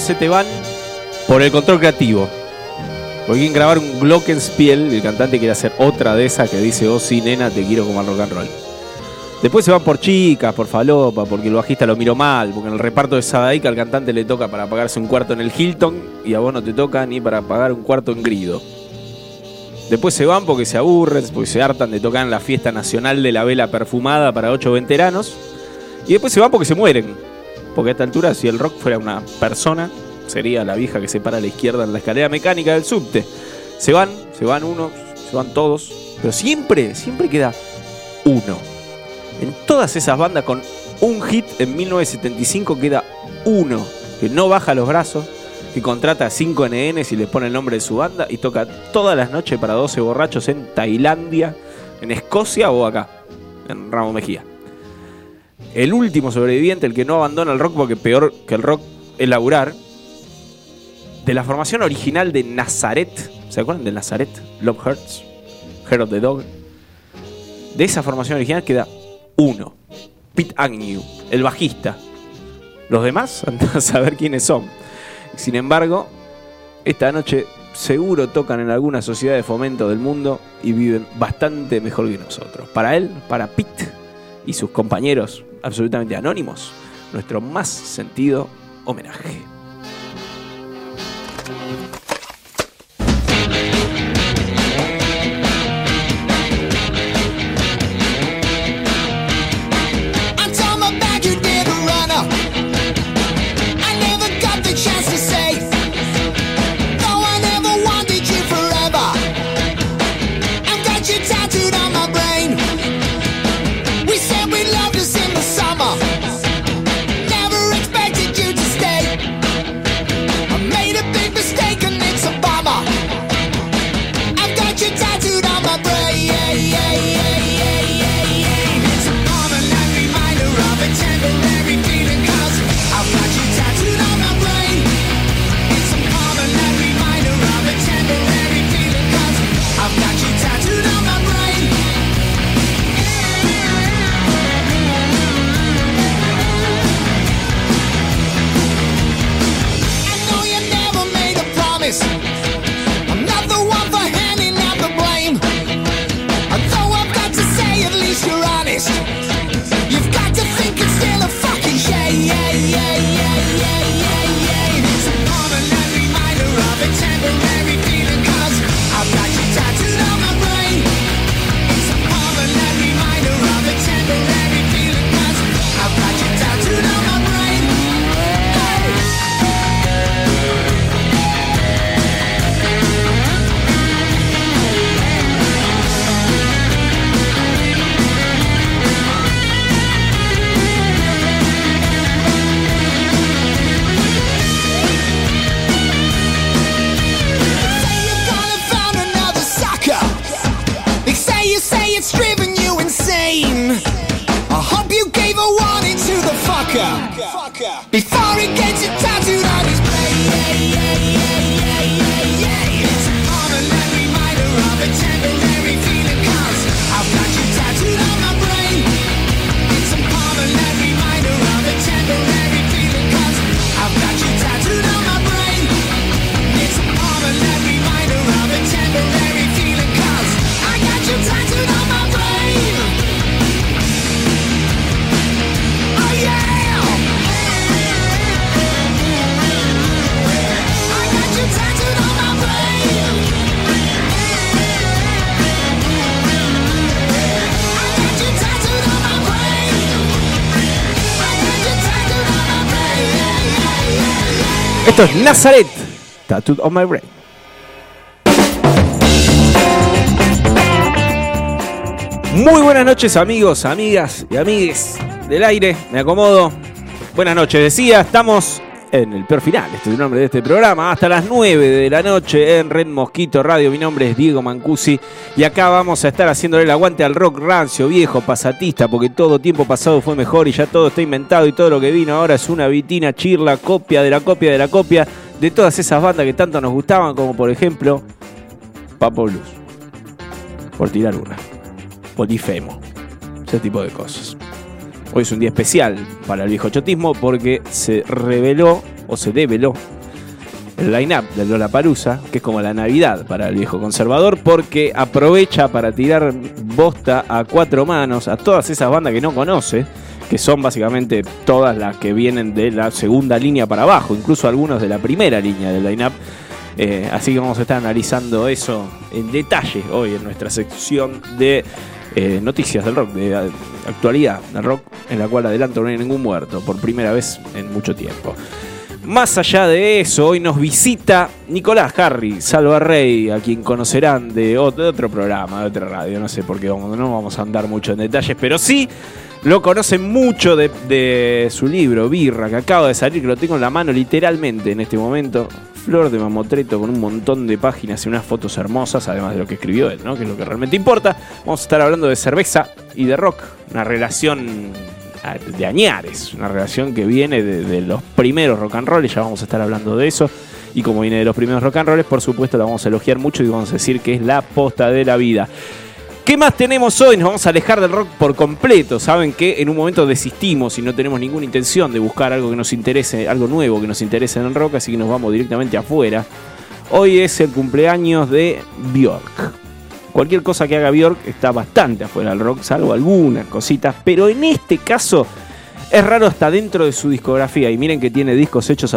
se te van por el control creativo. Porque quieren grabar un Glockenspiel, el cantante quiere hacer otra de esas que dice, oh sí, nena, te quiero como al rock and roll. Después se van por chicas, por falopa, porque el bajista lo miró mal, porque en el reparto de Sadaika al cantante le toca para pagarse un cuarto en el Hilton y a vos no te toca ni para pagar un cuarto en Grido. Después se van porque se aburren, porque se hartan de tocar en la fiesta nacional de la vela perfumada para ocho veteranos. Y después se van porque se mueren. Porque a esta altura, si el rock fuera una persona, sería la vieja que se para a la izquierda en la escalera mecánica del subte. Se van, se van unos, se van todos, pero siempre, siempre queda uno. En todas esas bandas con un hit en 1975 queda uno que no baja los brazos, que contrata a 5 NNs y les pone el nombre de su banda y toca todas las noches para 12 borrachos en Tailandia, en Escocia o acá, en Ramo Mejía. El último sobreviviente, el que no abandona el rock porque peor que el rock es laburar, de la formación original de Nazaret, ¿se acuerdan de Nazaret? Love Hurts, Heart of the Dog. De esa formación original queda uno, Pete Agnew, el bajista. Los demás, andan a saber quiénes son. Sin embargo, esta noche seguro tocan en alguna sociedad de fomento del mundo y viven bastante mejor que nosotros. Para él, para Pete y sus compañeros absolutamente anónimos, nuestro más sentido homenaje. Esto es Nazaret, Tattooed on My Brain. Muy buenas noches amigos, amigas y amigues del aire, me acomodo. Buenas noches, decía, estamos en el peor final, este es el nombre de este programa, hasta las 9 de la noche en Red Mosquito Radio. Mi nombre es Diego Mancusi y acá vamos a estar haciéndole el aguante al rock rancio, viejo, pasatista, porque todo tiempo pasado fue mejor y ya todo está inventado y todo lo que vino ahora es una vitina chirla, copia de la copia de la copia de todas esas bandas que tanto nos gustaban, como por ejemplo Papo Blues, por tirar una, Polifemo, ese tipo de cosas. Hoy es un día especial para el viejo chotismo porque se reveló o se develó el line-up de Lollapalooza, que es como la Navidad para el viejo conservador, porque aprovecha para tirar bosta a cuatro manos a todas esas bandas que no conoce, que son básicamente todas las que vienen de la segunda línea para abajo, incluso algunos de la primera línea del line-up. Eh, así que vamos a estar analizando eso en detalle hoy en nuestra sección de eh, noticias del rock, de actualidad del rock, en la cual adelanto no hay ningún muerto por primera vez en mucho tiempo. Más allá de eso, hoy nos visita Nicolás Harry, Salva Rey, a quien conocerán de otro, de otro programa, de otra radio, no sé por qué no vamos a andar mucho en detalles, pero sí lo conocen mucho de, su libro, Birra, que acaba de salir, que lo tengo en la mano literalmente en este momento. Flor de mamotreto con un montón de páginas y unas fotos hermosas, además de lo que escribió él, ¿no? que es lo que realmente importa. Vamos a estar hablando de cerveza y de rock, una relación ah, de añares, una relación que viene de, de los primeros rock and roll, y ya vamos a estar hablando de eso. Y como viene de los primeros rock and rolls, por supuesto la vamos a elogiar mucho y vamos a decir que es la posta de la vida. ¿Qué más tenemos hoy? Nos vamos a alejar del rock por completo. Saben que en un momento desistimos y no tenemos ninguna intención de buscar algo que nos interese, algo nuevo que nos interese en el rock, así que nos vamos directamente afuera. Hoy es el cumpleaños de Bjork. Cualquier cosa que haga Bjork está bastante afuera del rock, salvo algunas cositas, pero en este caso es raro hasta dentro de su discografía. Y miren que tiene discos hechos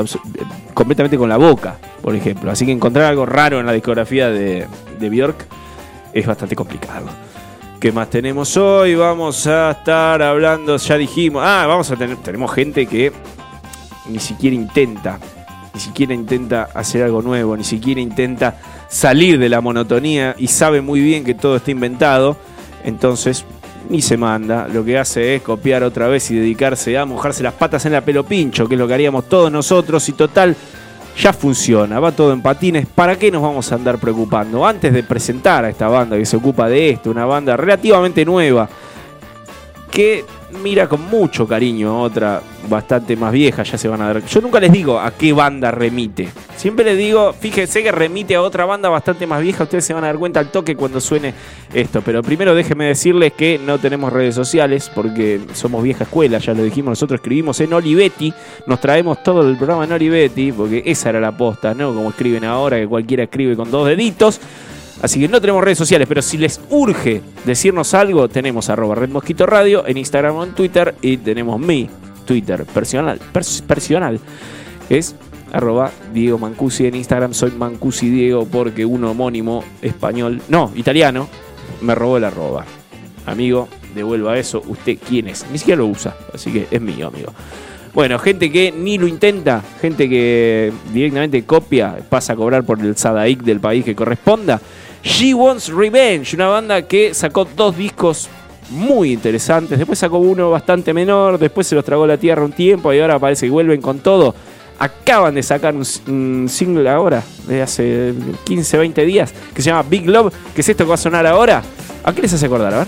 completamente con la boca, por ejemplo. Así que encontrar algo raro en la discografía de, de Bjork es bastante complicado. ¿Qué más tenemos hoy? Vamos a estar hablando, ya dijimos, ah, vamos a tener, tenemos gente que ni siquiera intenta, ni siquiera intenta hacer algo nuevo, ni siquiera intenta salir de la monotonía y sabe muy bien que todo está inventado, entonces ni se manda, lo que hace es copiar otra vez y dedicarse a mojarse las patas en la pelo pincho, que es lo que haríamos todos nosotros y total, ya funciona, va todo en patines, ¿para qué nos vamos a andar preocupando? Antes de presentar a esta banda que se ocupa de esto, una banda relativamente nueva, que mira con mucho cariño otra bastante más vieja, ya se van a dar. Yo nunca les digo a qué banda remite. Siempre les digo, fíjense que remite a otra banda bastante más vieja, ustedes se van a dar cuenta al toque cuando suene esto. Pero primero déjenme decirles que no tenemos redes sociales porque somos vieja escuela, ya lo dijimos, nosotros escribimos en Olivetti, nos traemos todo el programa en Olivetti, porque esa era la posta, ¿no? Como escriben ahora, que cualquiera escribe con dos deditos. Así que no tenemos redes sociales, pero si les urge decirnos algo, tenemos arroba Red Mosquito Radio en Instagram o en Twitter y tenemos mi Twitter personal, pers- personal es arroba Diego Mancusi en Instagram. Soy Mancusi Diego porque un homónimo español, no, italiano, me robó el arroba. Amigo, devuelva eso. ¿Usted quién es? Ni siquiera lo usa, así que es mío, amigo. Bueno, gente que ni lo intenta, gente que directamente copia, pasa a cobrar por el Sadaik del país que corresponda. She Wants Revenge, una banda que sacó dos discos muy interesantes. Después sacó uno bastante menor, después se los tragó la tierra un tiempo y ahora parece que vuelven con todo. Acaban de sacar un, single ahora, de hace 15, 20 días, que se llama Big Love, que es esto que va a sonar ahora. ¿A qué les hace acordar? A ver.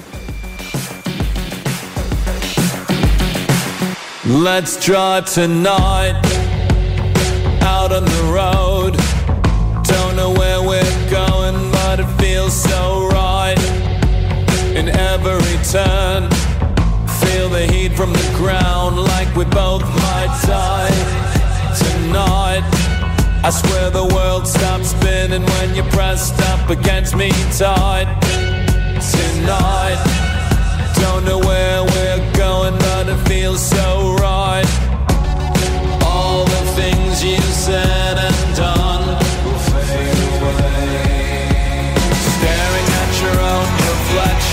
Let's drive tonight out on the In every turn, feel the heat from the ground like we both might die tonight. I swear the world stops spinning when you're pressed up against me tight tonight. Don't know where we're going, but it feels so right. All the things you said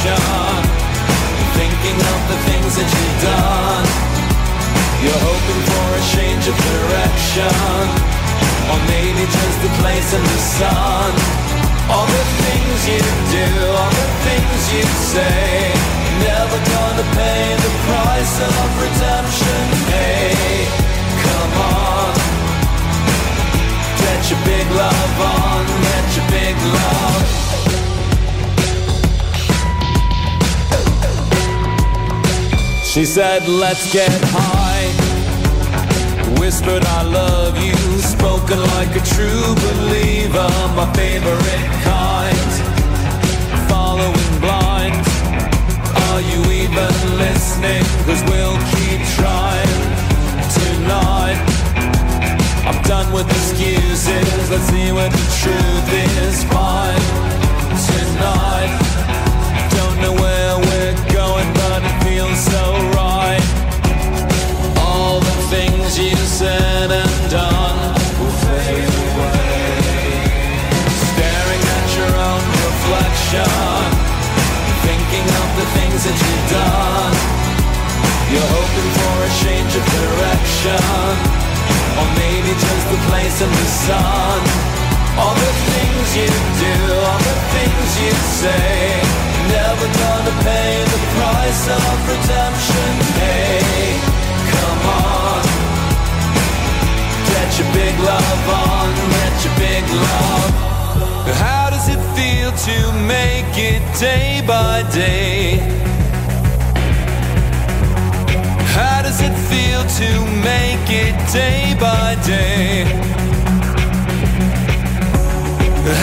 reflection, thinking of the things that you've done. You're hoping for a change of direction, or maybe just a place in the sun. All the things you do, all the things you say, never gonna pay the price of redemption. She said, let's get high. Whispered, I love you. Spoken like a true believer, my favorite kind. Following blind. Are you even listening? Cause we'll keep trying tonight. I'm done with excuses. Let's see what the truth is. Fine tonight. Don't know where we're going, but it feels so You said and done will fade away. Staring at your own reflection, thinking of the things that you've done. You're hoping for a change of direction, or maybe just the place the sun. All the things you do, all the things you say, never gonna pay the price of redemption. Hey, come on. Your big love on, get your big love. How does it feel to make it day by day? How does it feel to make it day by day?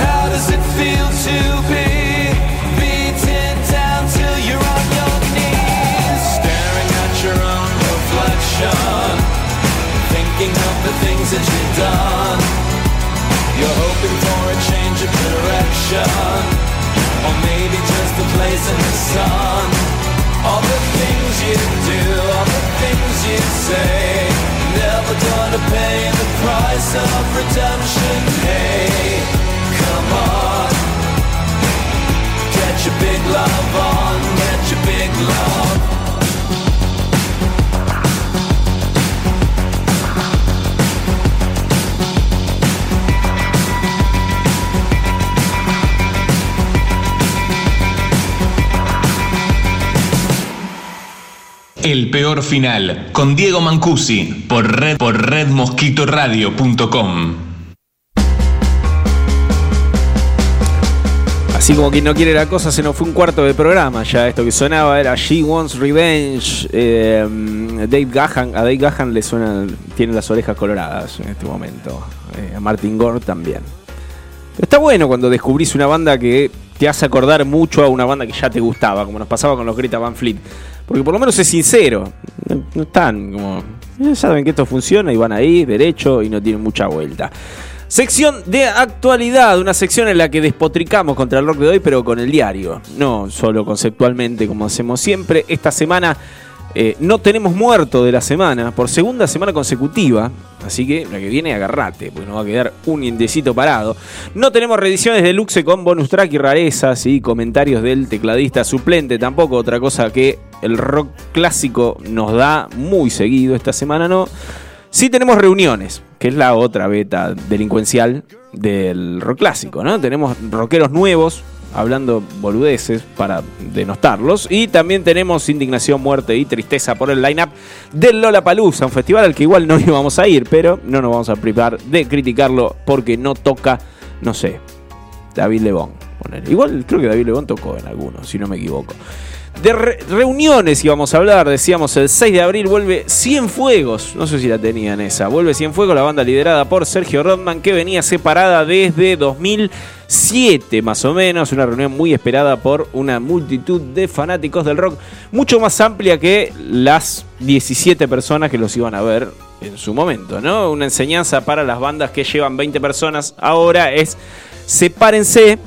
How does it feel to be beaten down till you're on your knees? Staring at your own reflection, thinking of the things that you've done. You're hoping for a change of direction, or maybe just a place in the sun. All the things you do, all the things you say, never gonna pay the price of redemption. El peor final con Diego Mancusi por red por redmosquitoradio.com. Así como quien no quiere la cosa, se nos fue un cuarto de programa ya. Esto que sonaba era She Wants Revenge. eh, Dave Gahan, a Dave Gahan le suena, tiene las orejas coloradas en este momento. Eh, a Martin Gore también. Está bueno cuando descubrís una banda que te hace acordar mucho a una banda que ya te gustaba, como nos pasaba con los Greta Van Fleet. Porque por lo menos es sincero. No, no están como. ya saben que esto funciona y van ahí, derecho, y no tienen mucha vuelta. Sección de actualidad, una sección en la que despotricamos contra el rock de hoy, pero con el diario. No solo conceptualmente como hacemos siempre. Esta semana eh, no tenemos muerto de la semana, por segunda semana consecutiva. Así que la que viene, agarrate, porque no va a quedar un indecito parado. No tenemos reediciones de Luxe con bonus track y rarezas y comentarios del tecladista suplente. Tampoco otra cosa que el rock clásico nos da muy seguido. Esta semana no. Sí tenemos reuniones, que es la otra beta delincuencial del rock clásico, ¿no? Tenemos rockeros nuevos hablando boludeces para denostarlos y también tenemos indignación, muerte y tristeza por el lineup del Lollapalooza, un festival al que igual no íbamos a ir, pero no nos vamos a privar de criticarlo porque no toca, no sé, David Lebón. Igual creo que David Lebón tocó en algunos, si no me equivoco. De re- reuniones íbamos a hablar, decíamos el 6 de abril vuelve Cienfuegos, no sé si la tenían esa, vuelve Cienfuegos, la banda liderada por Sergio Rodman que venía separada desde 2007 más o menos, una reunión muy esperada por una multitud de fanáticos del rock, mucho más amplia que las 17 personas que los iban a ver en su momento, ¿no? Una enseñanza para las bandas que llevan 20 personas. Ahora es sepárense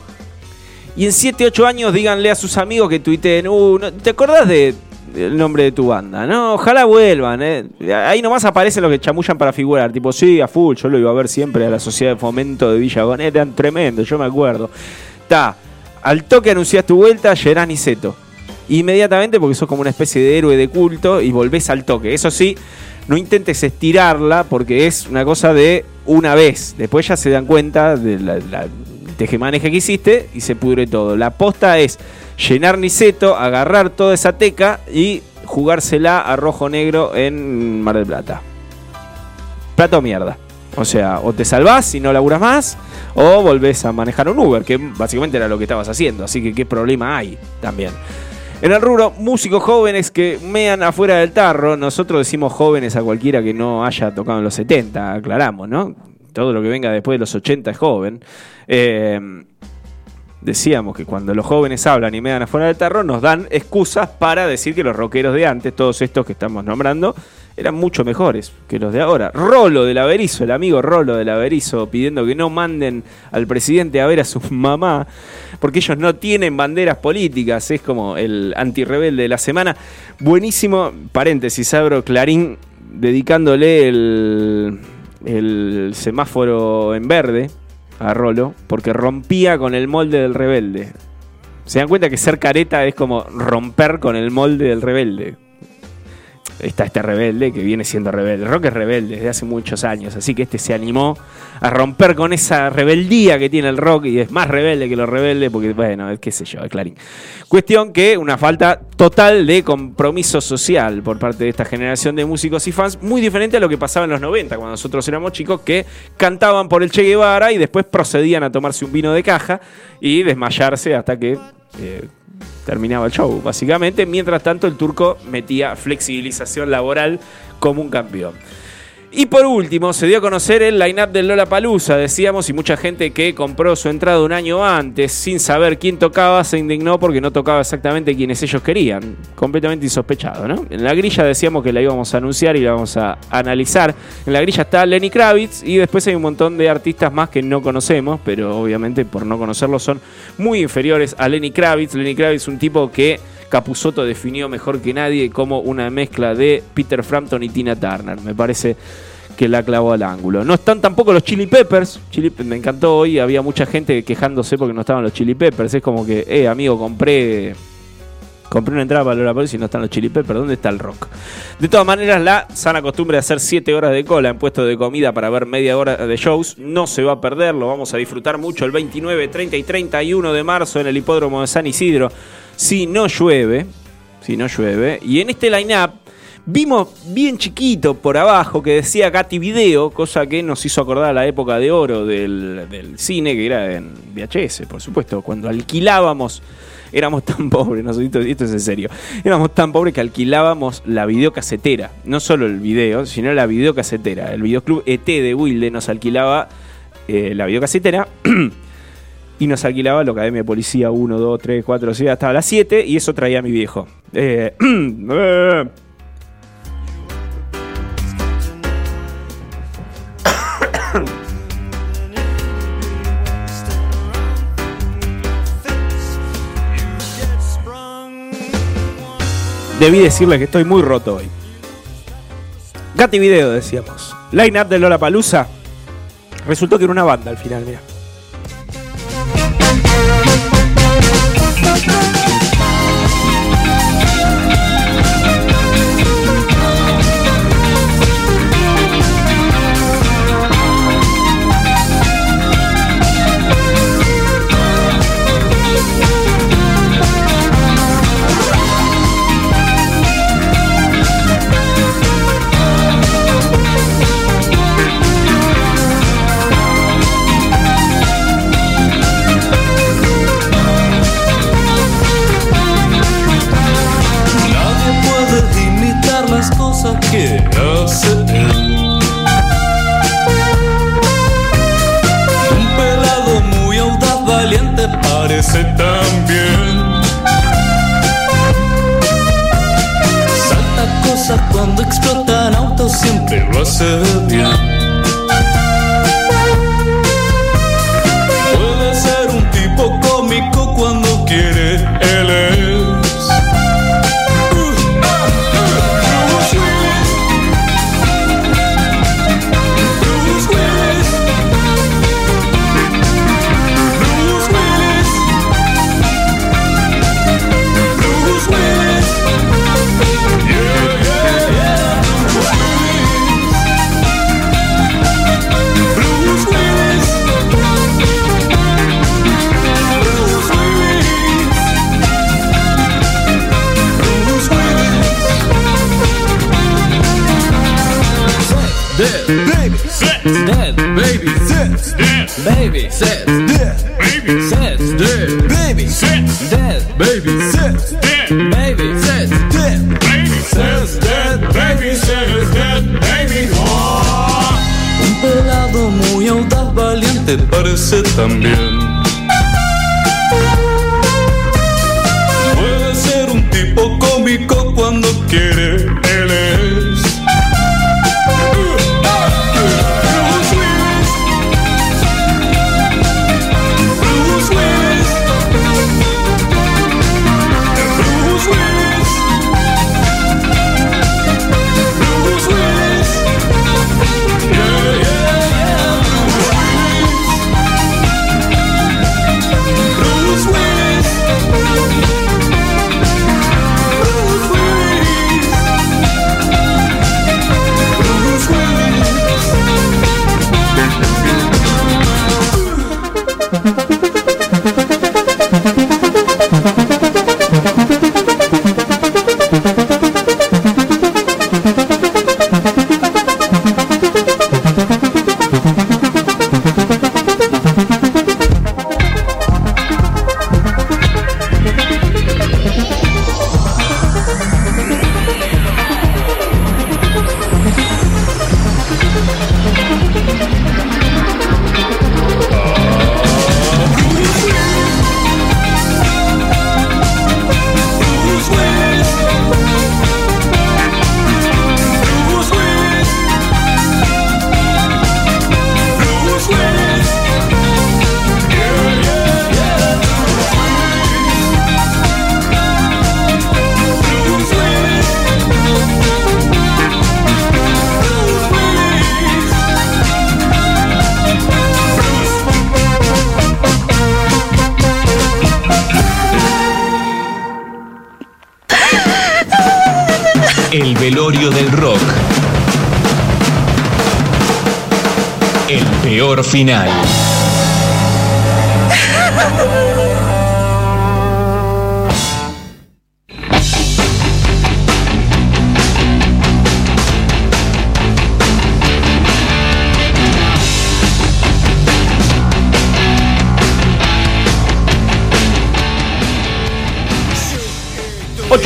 y en 7, 8 años díganle a sus amigos que tuiteen, uh, ¿te acordás de el nombre de tu banda? No, ojalá vuelvan, eh. Ahí nomás aparecen los que chamullan para figurar, tipo, sí, a full, yo lo iba a ver siempre a la Sociedad de Fomento de Villagón, eran tremendos, yo me acuerdo. Ta, al toque anunciás tu vuelta, Gerán y Seto. Inmediatamente, porque sos como una especie de héroe de culto y volvés al toque. Eso sí, no intentes estirarla porque es una cosa de una vez. Después ya se dan cuenta de la, la tejemaneje que hiciste y se pudre todo. La posta es llenar Niceto, agarrar toda esa teca y jugársela a rojo negro en Mar del Plata. Plata o mierda. O sea, o te salvás y no laburas más, o volvés a manejar un Uber, que básicamente era lo que estabas haciendo. Así que qué problema hay también. En el rubro, músicos jóvenes que mean afuera del tarro. Nosotros decimos jóvenes a cualquiera que no haya tocado en los 70, aclaramos, ¿no? Todo lo que venga después de los 80 es joven. Eh, decíamos que cuando los jóvenes hablan y mean afuera del tarro, nos dan excusas para decir que los rockeros de antes, todos estos que estamos nombrando, eran mucho mejores que los de ahora. Rolo del Averizo, el amigo Rolo del Averizo, pidiendo que no manden al presidente a ver a su mamá, porque ellos no tienen banderas políticas, es como el antirrebelde de la semana. Buenísimo, paréntesis, abro Clarín dedicándole el, el semáforo en verde a Rolo, porque rompía con el molde del rebelde. Se dan cuenta que ser careta es como romper con el molde del rebelde. Está este rebelde que viene siendo rebelde. El rock es rebelde desde hace muchos años, así que este se animó a romper con esa rebeldía que tiene el rock y es más rebelde que lo rebelde porque, bueno, es qué sé yo, es clarín. Cuestión que una falta total de compromiso social por parte de esta generación de músicos y fans, muy diferente a lo que pasaba en los 90, cuando nosotros éramos chicos que cantaban por el Che Guevara y después procedían a tomarse un vino de caja y desmayarse hasta que eh, terminaba el show, básicamente. Mientras tanto, el turco metía flexibilización laboral como un campeón. Y por último, se dio a conocer el line-up del Lola Palusa, decíamos, y mucha gente que compró su entrada un año antes sin saber quién tocaba se indignó porque no tocaba exactamente quienes ellos querían. Completamente insospechado, ¿no? En la grilla decíamos que la íbamos a anunciar y la vamos a analizar. En la grilla está Lenny Kravitz y después hay un montón de artistas más que no conocemos, pero obviamente por no conocerlos son muy inferiores a Lenny Kravitz. Lenny Kravitz, un tipo que Capusotto definió mejor que nadie como una mezcla de Peter Frampton y Tina Turner. Me parece que la clavó al ángulo. No están tampoco los Chili Peppers. Chili- me encantó hoy, había mucha gente quejándose porque no estaban los Chili Peppers. Es como que, eh, amigo, compré compré una entrada para Lola y no están los Chili Peppers. ¿Dónde está el rock? De todas maneras, la sana costumbre de hacer 7 horas de cola en puesto de comida para ver media hora de shows no se va a perder. Lo vamos a disfrutar mucho el 29, 30 y 31 de marzo en el hipódromo de San Isidro. Si no llueve, si no llueve. Y en este line-up vimos bien chiquito por abajo que decía Gatti Video, cosa que nos hizo acordar a la época de oro del, del cine, que era en VHS, por supuesto, cuando alquilábamos. Éramos tan pobres, no, esto, esto es en serio. Éramos tan pobres que alquilábamos la videocasetera. No solo el video, sino la videocasetera. El videoclub ET de Wilde nos alquilaba eh, la videocasetera y nos alquilaba la Academia de Policía 1, 2, 3, 4, 6, hasta las 7 y eso traía a mi viejo. Eh, Debí decirle que estoy muy roto hoy. Gatti Video, decíamos. Line up de Lola Palusa. Resultó que era una banda al final, mira. like that. Basıp yan El velorio del rock. El peor final.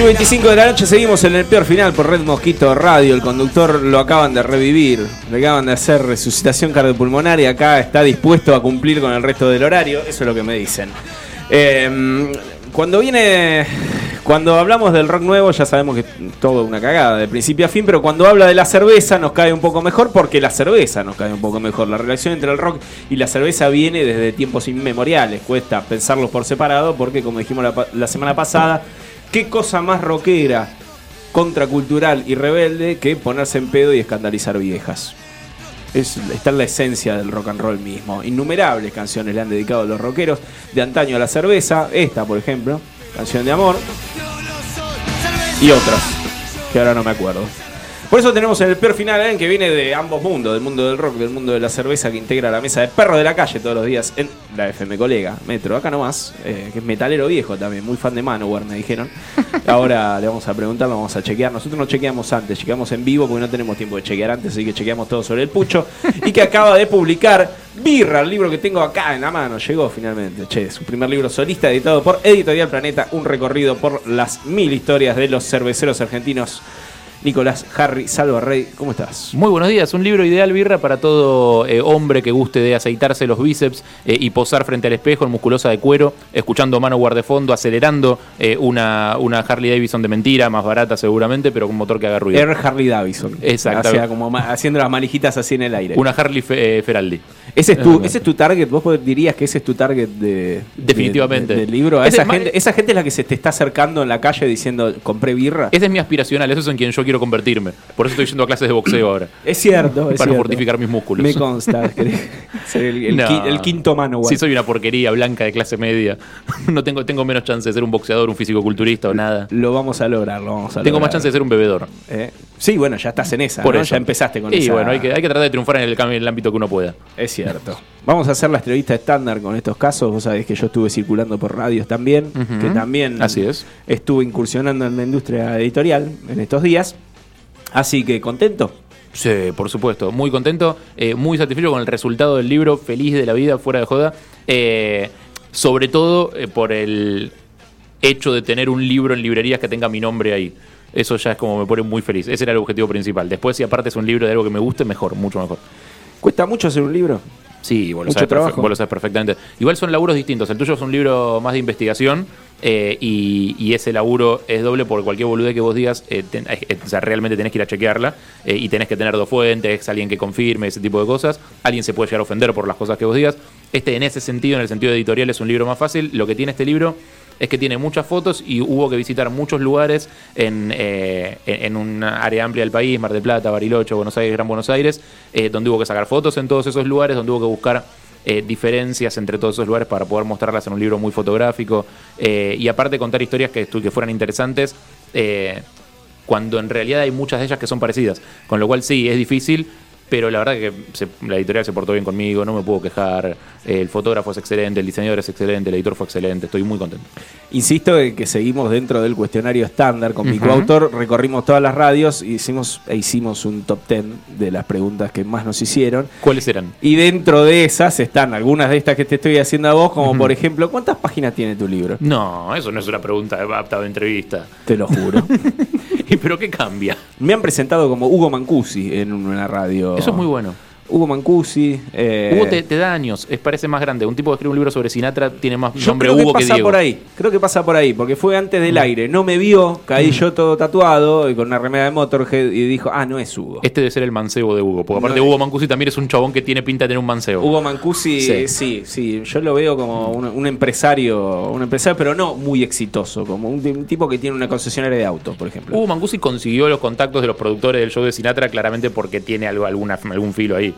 Ocho y 25 de la noche seguimos en el peor final por Red Mosquito Radio. El conductor lo acaban de revivir, le acaban de hacer resucitación cardiopulmonar y acá está dispuesto a cumplir con el resto del horario. Eso es lo que me dicen. Eh, cuando viene, cuando hablamos del rock nuevo ya sabemos que es todo una cagada de principio a fin, pero cuando habla de la cerveza nos cae un poco mejor porque la cerveza nos cae un poco mejor. La relación entre el rock y la cerveza viene desde tiempos inmemoriales. Cuesta pensarlos por separado porque como dijimos la semana pasada, qué cosa más rockera, contracultural y rebelde que ponerse en pedo y escandalizar viejas. Es, está en la esencia del rock and roll mismo. Innumerables canciones le han dedicado los rockeros de antaño a la cerveza. Esta, por ejemplo, canción de amor. Y otras, que ahora no me acuerdo. Por eso tenemos en el peor final ¿eh? que viene de ambos mundos, del mundo del rock, del mundo de la cerveza, que integra la mesa de perro de la calle todos los días en la FM Colega, Metro, acá nomás, eh, que es metalero viejo también, muy fan de Manowar, me dijeron. Ahora le vamos a preguntar, lo vamos a chequear. Nosotros no chequeamos antes, chequeamos en vivo porque no tenemos tiempo de chequear antes, así que chequeamos todo sobre el pucho. Y que acaba de publicar Birra, el libro que tengo acá en la mano, llegó finalmente. Che, su primer libro solista editado por Editorial Planeta, un recorrido por las mil historias de los cerveceros argentinos. Nicolás Harry Salva Rey, ¿cómo estás? Muy buenos días, un libro ideal, Birra, para todo eh, hombre que guste de aceitarse los bíceps eh, y posar frente al espejo en musculosa de cuero, escuchando Manowar de fondo, acelerando eh, una, una Harley Davidson de mentira, más barata seguramente, pero con motor que haga ruido. Air Harley Davidson. Exacto. O sea, como haciendo las manijitas así en el aire. Una Harley Fe- Feraldi. Ese es, tu, ese es tu target, vos dirías que ese es tu target de, Definitivamente. de- de- del libro. A esa, es gente, esa gente es la que se te está acercando en la calle diciendo, compré birra. Ese es mi aspiracional, eso es en quien yo quiero convertirme. Por eso estoy yendo a clases de boxeo ahora. Es cierto, es Para cierto. fortificar mis músculos. Me consta. ser el, el No. qui- el quinto mano, Sí, soy una porquería blanca de clase media. No tengo, tengo menos chance de ser un boxeador, un físico-culturista o nada. Lo vamos a lograr, lo vamos a Tengo más lograr. chance de ser un bebedor. ¿Eh? Sí, bueno, ya estás en esa, Por ¿no? eso. Ya empezaste con y esa. bueno, hay que, hay que tratar de triunfar en el, en el ámbito que uno pueda. Es cierto. Vamos a hacer la entrevista estándar con estos casos. Vos sabés que yo estuve circulando por radios también, que también Así es. estuve incursionando en la industria editorial en estos días. Así que contento. Sí, por supuesto. Muy contento, eh, muy satisfecho con el resultado del libro, feliz de la vida, fuera de joda. Eh, sobre todo eh, por el hecho de tener un libro en librerías que tenga mi nombre ahí. Eso ya es como me pone muy feliz. Ese era el objetivo principal. Después, si aparte es un libro de algo que me guste, mejor, mucho mejor. ¿Cuesta mucho hacer un libro? Sí, vos lo, Mucho sabes, trabajo. vos lo sabes perfectamente. Igual son laburos distintos. El tuyo es un libro más de investigación eh, y, y ese laburo es doble por cualquier boludez que vos digas. eh, eh, o sea, realmente tenés que ir a chequearla y tenés que tener dos fuentes, alguien que confirme, ese tipo de cosas. Alguien se puede llegar a ofender por las cosas que vos digas. Este, en ese sentido, en el sentido editorial, es un libro más fácil. Lo que tiene este libro es que tiene muchas fotos y hubo que visitar muchos lugares en, en una área amplia del país, Mar del Plata, Bariloche, Buenos Aires, Gran Buenos Aires, donde hubo que sacar fotos en todos esos lugares, donde hubo que buscar eh, diferencias entre todos esos lugares para poder mostrarlas en un libro muy fotográfico eh, y aparte contar historias que, que fueran interesantes. eh, cuando en realidad hay muchas de ellas que son parecidas. Con lo cual sí, es difícil, pero la verdad que se- la editorial se portó bien conmigo, no me puedo quejar. el fotógrafo es excelente, el diseñador es excelente, el editor fue excelente, estoy muy contento. Insisto en que seguimos dentro del cuestionario estándar. Con mi Ujú. coautor recorrimos todas las radios hicimos, e hicimos un top 10 de las preguntas que más nos hicieron. ¿Cuáles eran? Y dentro de esas están algunas de estas que te estoy haciendo a vos, como por ejemplo, ¿cuántas páginas tiene tu libro? No, eso no es una pregunta apta de entrevista. Te lo juro. ¿Y pero qué cambia? Me han presentado como Hugo Mancusi en una radio. Eso es muy bueno. Hugo Mancusi. eh, Hugo te, te da años, es, parece más grande. Un tipo que escribe un libro sobre Sinatra tiene más Yo nombre creo que Hugo que, pasa Diego. Mm. por ahí, creo que pasa por ahí, porque fue antes del aire, no me vio, caí yo todo tatuado y con una remera de Motorhead y dijo, ah, no es Hugo. Este debe ser el mancebo de Hugo, porque aparte No, Hugo Mancusi también es un chabón que tiene pinta de tener un mancebo. Hugo Mancusi, Sí. sí. sí, yo lo veo como un, un empresario, un empresario, pero no muy exitoso, como un, un tipo que tiene una concesionaria de autos, por ejemplo. Hugo Mancusi consiguió los contactos de los productores del show de Sinatra claramente porque tiene algo, alguna, algún filo ahí.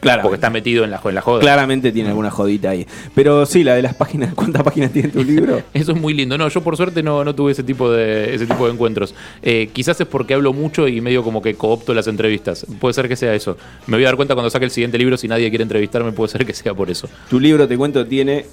Claramente. Porque está metido en la, en la joda. Claramente tiene alguna jodita ahí. Pero sí, la de las páginas, ¿cuántas páginas tiene tu libro? Eso es muy lindo. No, yo por suerte no, no tuve ese tipo de, ese tipo de encuentros. Eh, quizás es porque hablo mucho y medio como que coopto las entrevistas. Puede ser que sea eso. Me voy a dar cuenta cuando saque el siguiente libro, si nadie quiere entrevistarme, puede ser que sea por eso. Tu libro, te cuento, tiene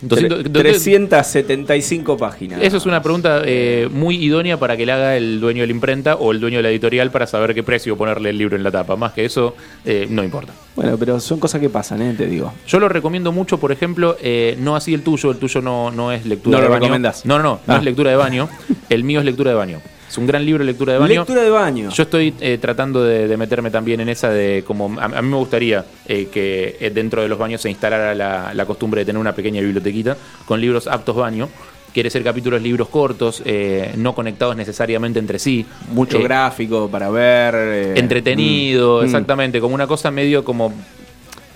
200 tre- 375 páginas. Eso es una pregunta eh, muy idónea para que le haga el dueño de la imprenta o el dueño de la editorial para saber qué precio ponerle el libro en la tapa. Más que eso, eh, no importa. Bueno, pero son cosas que pasan, ¿eh? Te digo. Yo lo recomiendo mucho, por ejemplo, eh, no así el tuyo, el tuyo no, no es lectura No de lo baño. recomendás. No, no, no, no Ah. es lectura de baño. El mío es lectura de baño. Es un gran libro de lectura de baño. Lectura de baño. Yo estoy eh, tratando de, de meterme también en esa de como a, a mí me gustaría eh, que eh, dentro de los baños se instalara la, la costumbre de tener una pequeña bibliotequita con libros aptos baño. Quiere ser capítulos, libros cortos, eh, no conectados necesariamente entre sí. Mucho Eh, gráfico para ver. eh, entretenido, mm, mm. exactamente, como una cosa medio como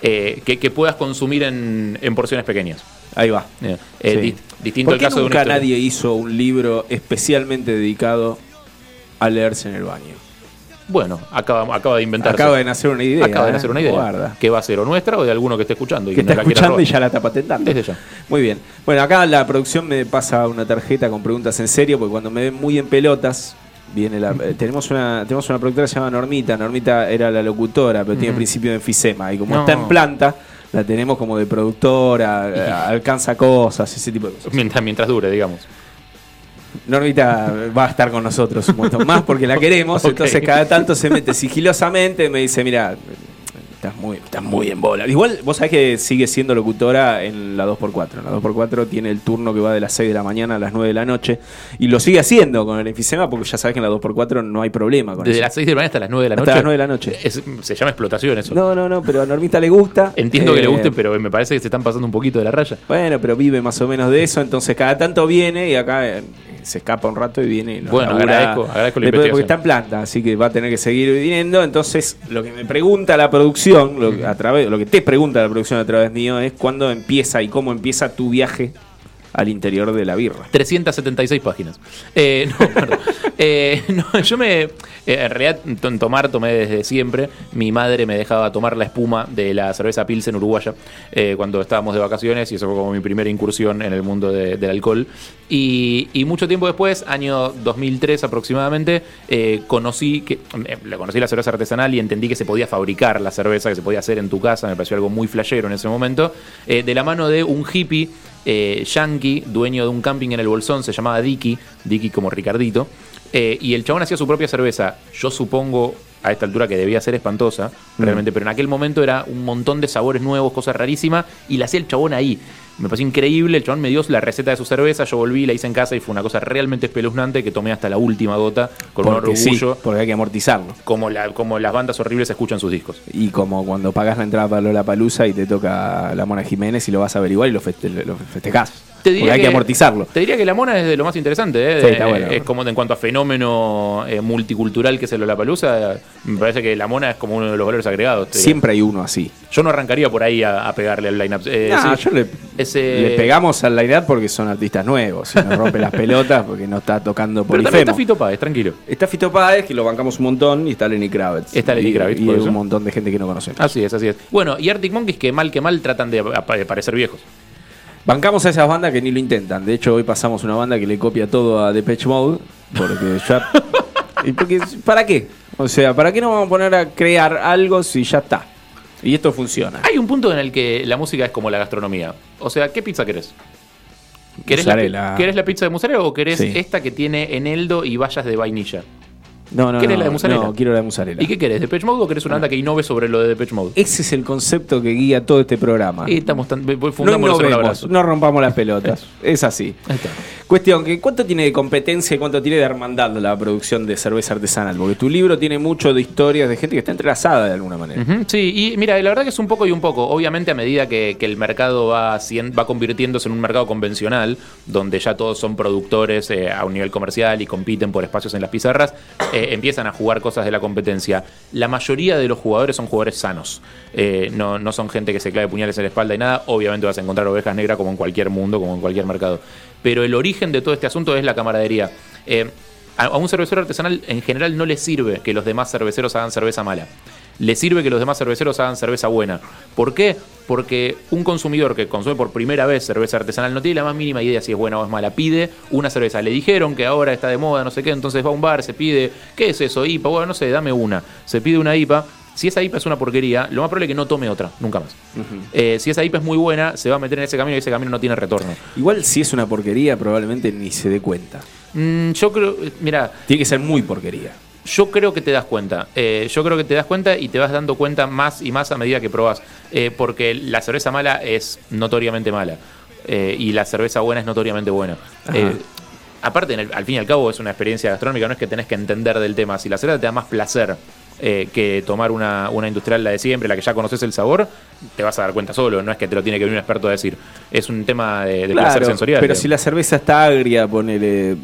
que, que puedas consumir en, en porciones pequeñas. Ahí va. Sí. di- distinto ¿Por al qué caso de una nunca nadie hizo un libro especialmente dedicado a leerse en el baño? Bueno, acaba, acaba de inventarse. Acaba de nacer una idea. Acaba de ¿eh? nacer una idea. Guarda. Que va a ser o nuestra o de alguno que esté escuchando y Que está la escuchando y ya la está patentando. Desde ya. Muy bien. Bueno, acá la producción me pasa una tarjeta con preguntas en serio, porque cuando me ven muy en pelotas, viene la. eh, tenemos una tenemos una productora que se llama Normita. Normita era la locutora, pero tiene principio de enfisema. Y como No. está en planta, la tenemos como de productora, eh, alcanza cosas, ese tipo de cosas. Mientras, mientras dure, digamos. Normita va a estar con nosotros un montón más porque la queremos, entonces cada tanto se mete sigilosamente, me dice, mira, estás muy, estás muy en bola. Igual vos sabés que sigue siendo locutora en la 2x4. En la 2x4 tiene el turno que va de las 6 de la mañana a las 9 de la noche y lo sigue haciendo con el enfisema porque ya sabés que en la 2x4 no hay problema con Desde eso. las 6 de la mañana hasta las 9 de la Hasta noche. las 9 de la noche. Es- se llama explotación eso. No, no, no, pero a Normita le gusta. Entiendo que le Eh, guste, pero me parece que se están pasando un poquito de la raya. Bueno, pero vive más o menos de eso, entonces cada tanto viene y acá eh, se escapa un rato y viene nos Bueno, agradezco- agradezco la después, Porque está en planta, así que va a tener que seguir viniendo. Entonces, lo que me pregunta la producción, lo, a través, lo que te pregunta la producción a través mío es cuándo empieza y cómo empieza tu viaje al interior de la birra. 376 páginas. Eh, no, perdón. Eh, no, yo me. eh, en realidad, to- tomar tomé desde siempre. Mi madre me dejaba tomar la espuma de la cerveza Pilsen uruguaya eh, cuando estábamos de vacaciones y eso fue como mi primera incursión en el mundo de- del alcohol. Y, y mucho tiempo después, año 2003 aproximadamente, conocí que conocí la cerveza artesanal y entendí que se podía fabricar la cerveza, que se podía hacer en tu casa. Me pareció algo muy flashero en ese momento. de la mano de un hippie eh, yankee, dueño de un camping en el Bolsón, se llamaba Dicky, Dicky como Ricardito, eh, y el chabón hacía su propia cerveza. Yo supongo a esta altura que debía ser espantosa, realmente, pero en aquel momento era un montón de sabores nuevos, cosas rarísimas, y la hacía el chabón ahí. Me pareció increíble, el chabón me dio la receta de su cerveza, yo volví, la hice en casa y fue una cosa realmente espeluznante que tomé hasta la última gota con un Porque sí, orgullo, porque hay que amortizarlo. como, la, como las bandas horribles escuchan sus discos. Y como cuando pagas la entrada para Lola Palusa y te toca la Mona Jiménez y lo vas a averiguar y lo, feste lo festejás. Te Porque hay que amortizarlo. Te diría que la mona es de lo más interesante, ¿eh? Sí, está bueno. Es como en cuanto a fenómeno eh, multicultural que es el Lollapalooza, me parece que la mona es como uno de los valores agregados. diría. Siempre hay uno así. Yo no arrancaría por ahí a, a pegarle al line-up. Eh, sí, yo le, ese- le pegamos al line porque son artistas nuevos. Se nos rompe las pelotas porque no está tocando Pero también Polifemo. está Fito Páez, tranquilo. Está Fito Páez, que lo bancamos un montón, y está Lenny Kravitz. Está Lenny Y- Kravitz, Y, por hay un montón de gente que no conocemos. Así es, así es. Bueno, y Arctic Monkeys que mal que mal tratan de parecer viejos. Bancamos a esas bandas que ni lo intentan. De hecho, hoy pasamos una banda que le copia todo a Depeche Mode. Porque ya. ¿Y porque, ¿Para qué? O sea, ¿para qué nos vamos a poner a crear algo si ya está? Y esto funciona. Hay un punto en el que la música es como la gastronomía. O sea, ¿qué pizza querés? ¿Querés la. ¿Querés la pizza de mozzarella o querés Sí. esta que tiene eneldo y bayas de vainilla? No, no, ¿Querés no. la de mozzarella? No, quiero la de mozzarella. ¿Y qué querés? ¿Depeche Mode o querés una banda que innove sobre lo de Depeche Mode? Ese es el concepto que guía todo este programa. Y estamos tan, no no rompamos las pelotas. es así. Ahí está. Cuestión, que ¿cuánto tiene de competencia y cuánto tiene de hermandad la producción de cerveza artesanal? Porque tu libro tiene mucho de historias de gente que está entrelazada de alguna manera. Sí, y mira, la verdad que es un poco y un poco. Obviamente, a medida que, que el mercado va, va convirtiéndose en un mercado convencional, donde ya todos son productores eh, a un nivel comercial y compiten por espacios en las pizarras, eh, empiezan a jugar cosas de la competencia. La mayoría de los jugadores son jugadores sanos. Eh, no, no son gente que se clave puñales en la espalda y nada. Obviamente vas a encontrar ovejas negras como en cualquier mundo, como en cualquier mercado. Pero el origen de todo este asunto es la camaradería. Eh, a, a un cervecero artesanal en general no le sirve que los demás cerveceros hagan cerveza mala. Le sirve que los demás cerveceros hagan cerveza buena. ¿Por qué? Porque un consumidor que consume por primera vez cerveza artesanal no tiene la más mínima idea si es buena o es mala. Pide una cerveza. Le dijeron que ahora está de moda, no sé qué, entonces va a un bar, se pide, ¿qué es eso? IPA, bueno, no sé, dame una. Se pide una IPA. Si esa IPA es una porquería, lo más probable es que no tome otra, nunca más. Eh, si esa IPA es muy buena, se va a meter en ese camino y ese camino no tiene retorno. Igual si es una porquería, probablemente ni se dé cuenta. Mm, yo creo, mira, Tiene que ser muy porquería. Yo creo que te das cuenta. Eh, yo creo que te das cuenta y te vas dando cuenta más y más a medida que probás. Eh, porque la cerveza mala es notoriamente mala. Eh, y la cerveza buena es notoriamente buena. Aparte, en el- al fin y al cabo, es una experiencia gastronómica. No es que tenés que entender del tema. Si la cerveza te da más placer eh, que tomar una, una industrial, la de siempre, la que ya conoces el sabor, te vas a dar cuenta solo. No es que te lo tiene que venir un experto a decir. Es un tema de, de placer Claro, sensorial. pero si la cerveza está agria, ponele,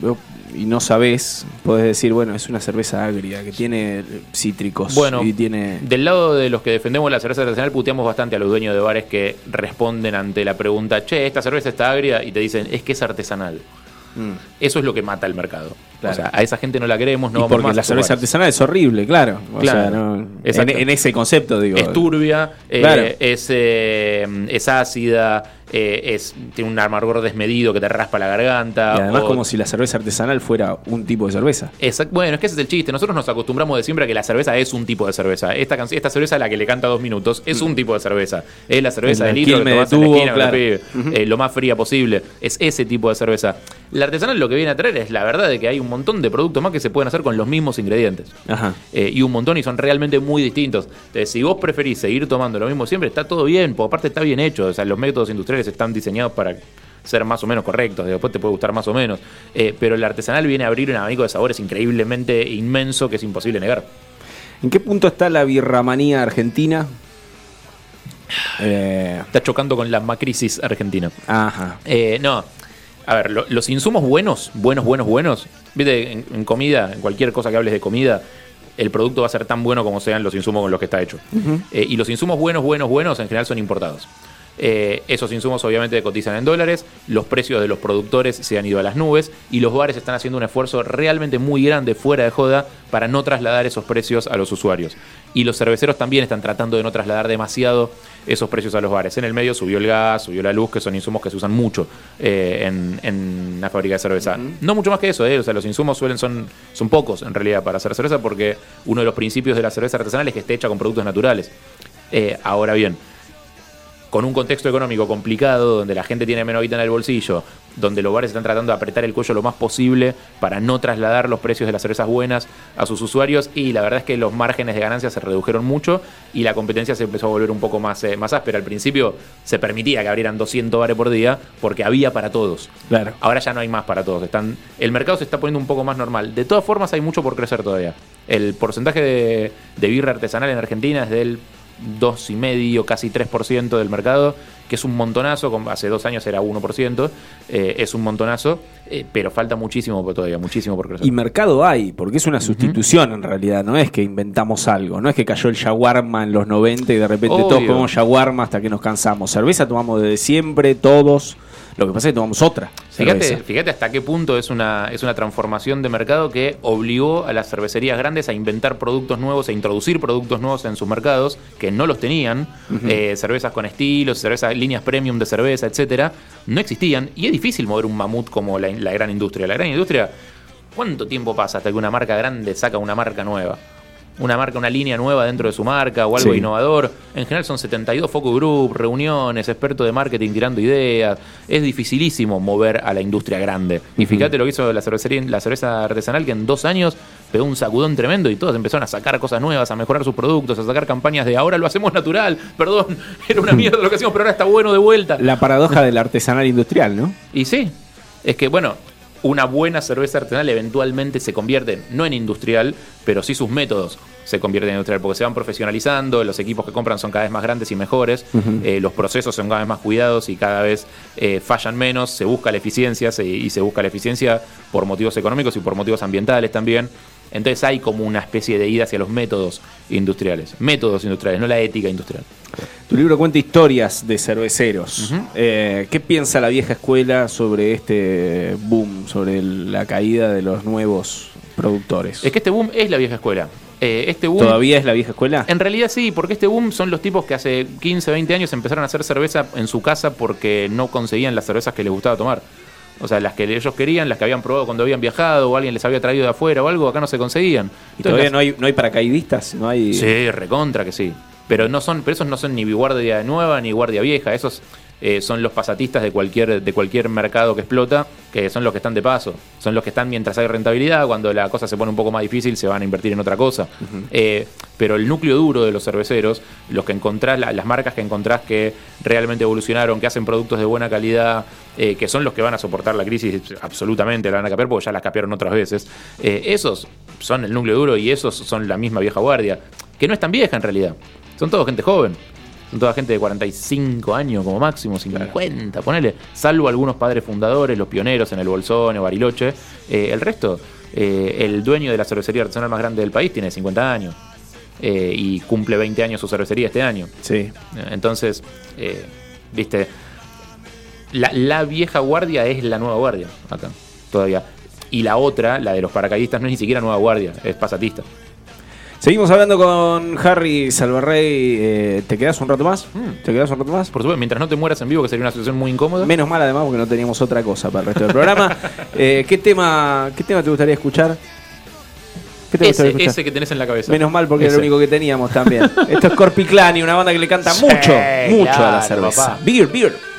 y no sabés, podés decir, bueno, es una cerveza agria, que tiene cítricos Bueno, y tiene... del lado de los que defendemos la cerveza artesanal, puteamos bastante a los dueños de bares que responden ante la pregunta, che, esta cerveza está agria, y te dicen, es que es artesanal. Mm. Eso es lo que mata el mercado. Claro. O sea, a esa gente no la queremos, no y vamos porque más la cerveza artesanal es horrible, claro. O Claro, sea, no- en, ese concepto, digo. Es turbia, eh, es, eh, es ácida, eh, es, tiene un amargor desmedido que te raspa la garganta. Y además o- como si la cerveza artesanal fuera un tipo de cerveza. Bueno, es que ese es el chiste. Nosotros nos acostumbramos de siempre a que la cerveza es un tipo de cerveza. Esta, esta cerveza, la que le canta dos minutos, es un tipo de cerveza. Es la cerveza Mm. El de litro que de tubo, esquina claro. eh, lo más fría posible. Es ese tipo de cerveza. La artesanal lo que viene a traer es la verdad de que hay un montón de productos más que se pueden hacer con los mismos ingredientes. Ajá. Eh, y un montón y son realmente muy distintos. Entonces, si vos preferís seguir tomando lo mismo siempre, está todo bien, porque aparte está bien hecho. O sea, los métodos industriales están diseñados para ser más o menos correctos. Después te puede gustar más o menos. Eh, pero el artesanal viene a abrir un abanico de sabores increíblemente inmenso que es imposible negar. ¿En qué punto está la birramanía argentina? Eh, Está chocando con la macrisis argentina. ajá. Eh, no. A ver, lo- los insumos buenos, buenos, buenos, buenos. Viste, en, en comida, en cualquier cosa que hables de comida, el producto va a ser tan bueno como sean los insumos con los que está hecho. Eh, y los insumos buenos, buenos, buenos, en general son importados. Eh, esos insumos obviamente cotizan en dólares, los precios de los productores se han ido a las nubes y los bares están haciendo un esfuerzo realmente muy grande fuera de joda para no trasladar esos precios a los usuarios. Y los cerveceros también están tratando de no trasladar demasiado esos precios a los bares. En el medio subió el gas, subió la luz, que son insumos que se usan mucho eh, en, en la fábrica de cerveza. No mucho más que eso, eh, o sea, los insumos suelen son, son pocos en realidad para hacer cerveza porque uno de los principios de la cerveza artesanal es que esté hecha con productos naturales. Eh, ahora bien, con un contexto económico complicado, donde la gente tiene menos guita en el bolsillo, donde los bares están tratando de apretar el cuello lo más posible para no trasladar los precios de las cervezas buenas a sus usuarios, y la verdad es que los márgenes de ganancia se redujeron mucho y la competencia se empezó a volver un poco más, eh, más áspera. Al principio se permitía que abrieran 200 bares por día porque había para todos. Claro. Ahora ya no hay más para todos. Están, el mercado se está poniendo un poco más normal. De todas formas, hay mucho por crecer todavía. El porcentaje de, de birra artesanal en Argentina es del 2,5, casi 3% del mercado, que es un montonazo. Hace dos años era 1%. eh, es un montonazo, eh, pero falta muchísimo todavía, muchísimo por crecer. Y mercado hay, porque es una sustitución en realidad, no es que inventamos algo, no es que cayó el shawarma en los 90 y de repente Obvio. todos comemos shawarma hasta que nos cansamos. Cerveza tomamos desde siempre, todos. Lo que pasa es que tomamos otra. Fíjate, cerveza. fíjate hasta qué punto es una, es una transformación de mercado que obligó a las cervecerías grandes a inventar productos nuevos, a introducir productos nuevos en sus mercados que no los tenían. Eh, cervezas con estilos, cervezas, líneas premium de cerveza, etcétera, no existían. Y es difícil mover un mamut como la, la gran industria. La gran industria, ¿cuánto tiempo pasa hasta que una marca grande saca una marca nueva? Una marca, una línea nueva dentro de su marca o algo Sí. innovador. En general son 72 focus group, reuniones, expertos de marketing tirando ideas. Es dificilísimo mover a la industria grande. Y fíjate lo que hizo la cervecería, la cerveza artesanal, que en dos años pegó un sacudón tremendo y todos empezaron a sacar cosas nuevas, a mejorar sus productos, a sacar campañas de ahora lo hacemos natural, perdón, era una mierda lo que hacíamos, pero ahora está bueno de vuelta. La paradoja del artesanal industrial, ¿no? Y sí, es que bueno, una buena cerveza artesanal eventualmente se convierte, no en industrial, pero sí sus métodos se convierten en industrial, porque se van profesionalizando, los equipos que compran son cada vez más grandes y mejores, eh, los procesos son cada vez más cuidados y cada vez eh, fallan menos, se busca la eficiencia se- y se busca la eficiencia por motivos económicos y por motivos ambientales también. Entonces hay como una especie de ida hacia los métodos industriales, métodos industriales, no la ética industrial. Tu libro cuenta historias de cerveceros. Eh, ¿Qué piensa la vieja escuela sobre este boom, sobre el- la caída de los nuevos productores? Es que este boom es la vieja escuela. Eh, este boom. ¿Todavía es la vieja escuela? En realidad sí, porque este boom son los tipos que hace 15, 20 años empezaron a hacer cerveza en su casa porque no conseguían las cervezas que les gustaba tomar. O sea, las que ellos querían, las que habían probado cuando habían viajado o alguien les había traído de afuera o algo, acá no se conseguían. ¿Y todavía las- no hay, no hay paracaidistas? ¿No hay... Sí, recontra que sí. Pero no son, pero esos no son ni guardia nueva ni guardia vieja, esos eh, son los pasatistas de cualquier, de cualquier mercado que explota, que son los que están de paso, son los que están mientras hay rentabilidad, cuando la cosa se pone un poco más difícil se van a invertir en otra cosa. Eh, pero el núcleo duro de los cerveceros, los que encontrás, la- las marcas que encontrás que realmente evolucionaron, que hacen productos de buena calidad, eh, que son los que van a soportar la crisis, absolutamente la van a capear, porque ya la capearon otras veces, esos son el núcleo duro y esos son la misma vieja guardia, que no es tan vieja en realidad. Son todos gente joven. Son toda gente de 45 años como máximo, 50, ponele. Salvo algunos padres fundadores, los pioneros en el Bolsón o Bariloche. Eh, el resto, eh, el dueño de la cervecería artesanal más grande del país tiene 50 años. Eh, y cumple 20 años su cervecería este año. Sí. Entonces, viste, la, la vieja guardia es la nueva guardia acá, todavía. Y la otra, la de los paracaidistas, no es ni siquiera nueva guardia, es pasatista. Seguimos hablando con Harry Salvarrey. Eh, ¿Te quedas un rato más? Mm. ¿Te quedas un rato más? Por supuesto, mientras no te mueras en vivo, que sería una situación muy incómoda. Menos mal además porque no teníamos otra cosa para el resto del programa. Eh, ¿qué, tema, ¿Qué tema te gustaría escuchar? ¿Qué te gustaría ese, escuchar? ese que tenés en la cabeza. Menos mal porque era Ese. lo único que teníamos también. Esto es Corpiclani, una banda que le canta Sí, mucho, mucho a la cerveza. papá. Beer, beer.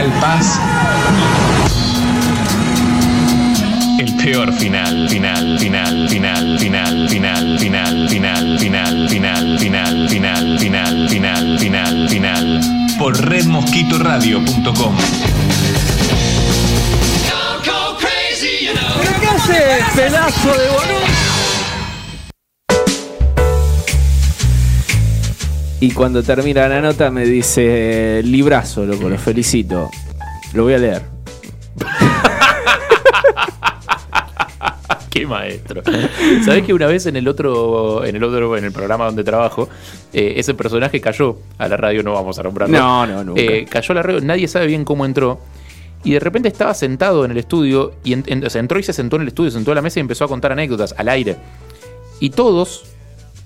General Paz. El peor final, final, final, final, final, final, final, final, final, final, final, final, final, final, final, final. Por redmosquitoradio.com. ¿Qué haces, pedazo de boludo? Y cuando termina la nota me dice, librazo, loco, lo felicito. Lo voy a leer. Qué maestro. ¿Sabés que una vez en el otro, en el otro, en el programa donde trabajo, eh, ese personaje cayó a la radio, no vamos a nombrarlo. No, no, nunca. Eh, cayó a la radio, nadie sabe bien cómo entró. Y de repente estaba sentado en el estudio, y en- en- o sea, entró y se sentó en el estudio, se sentó a la mesa y empezó a contar anécdotas al aire. Y todos,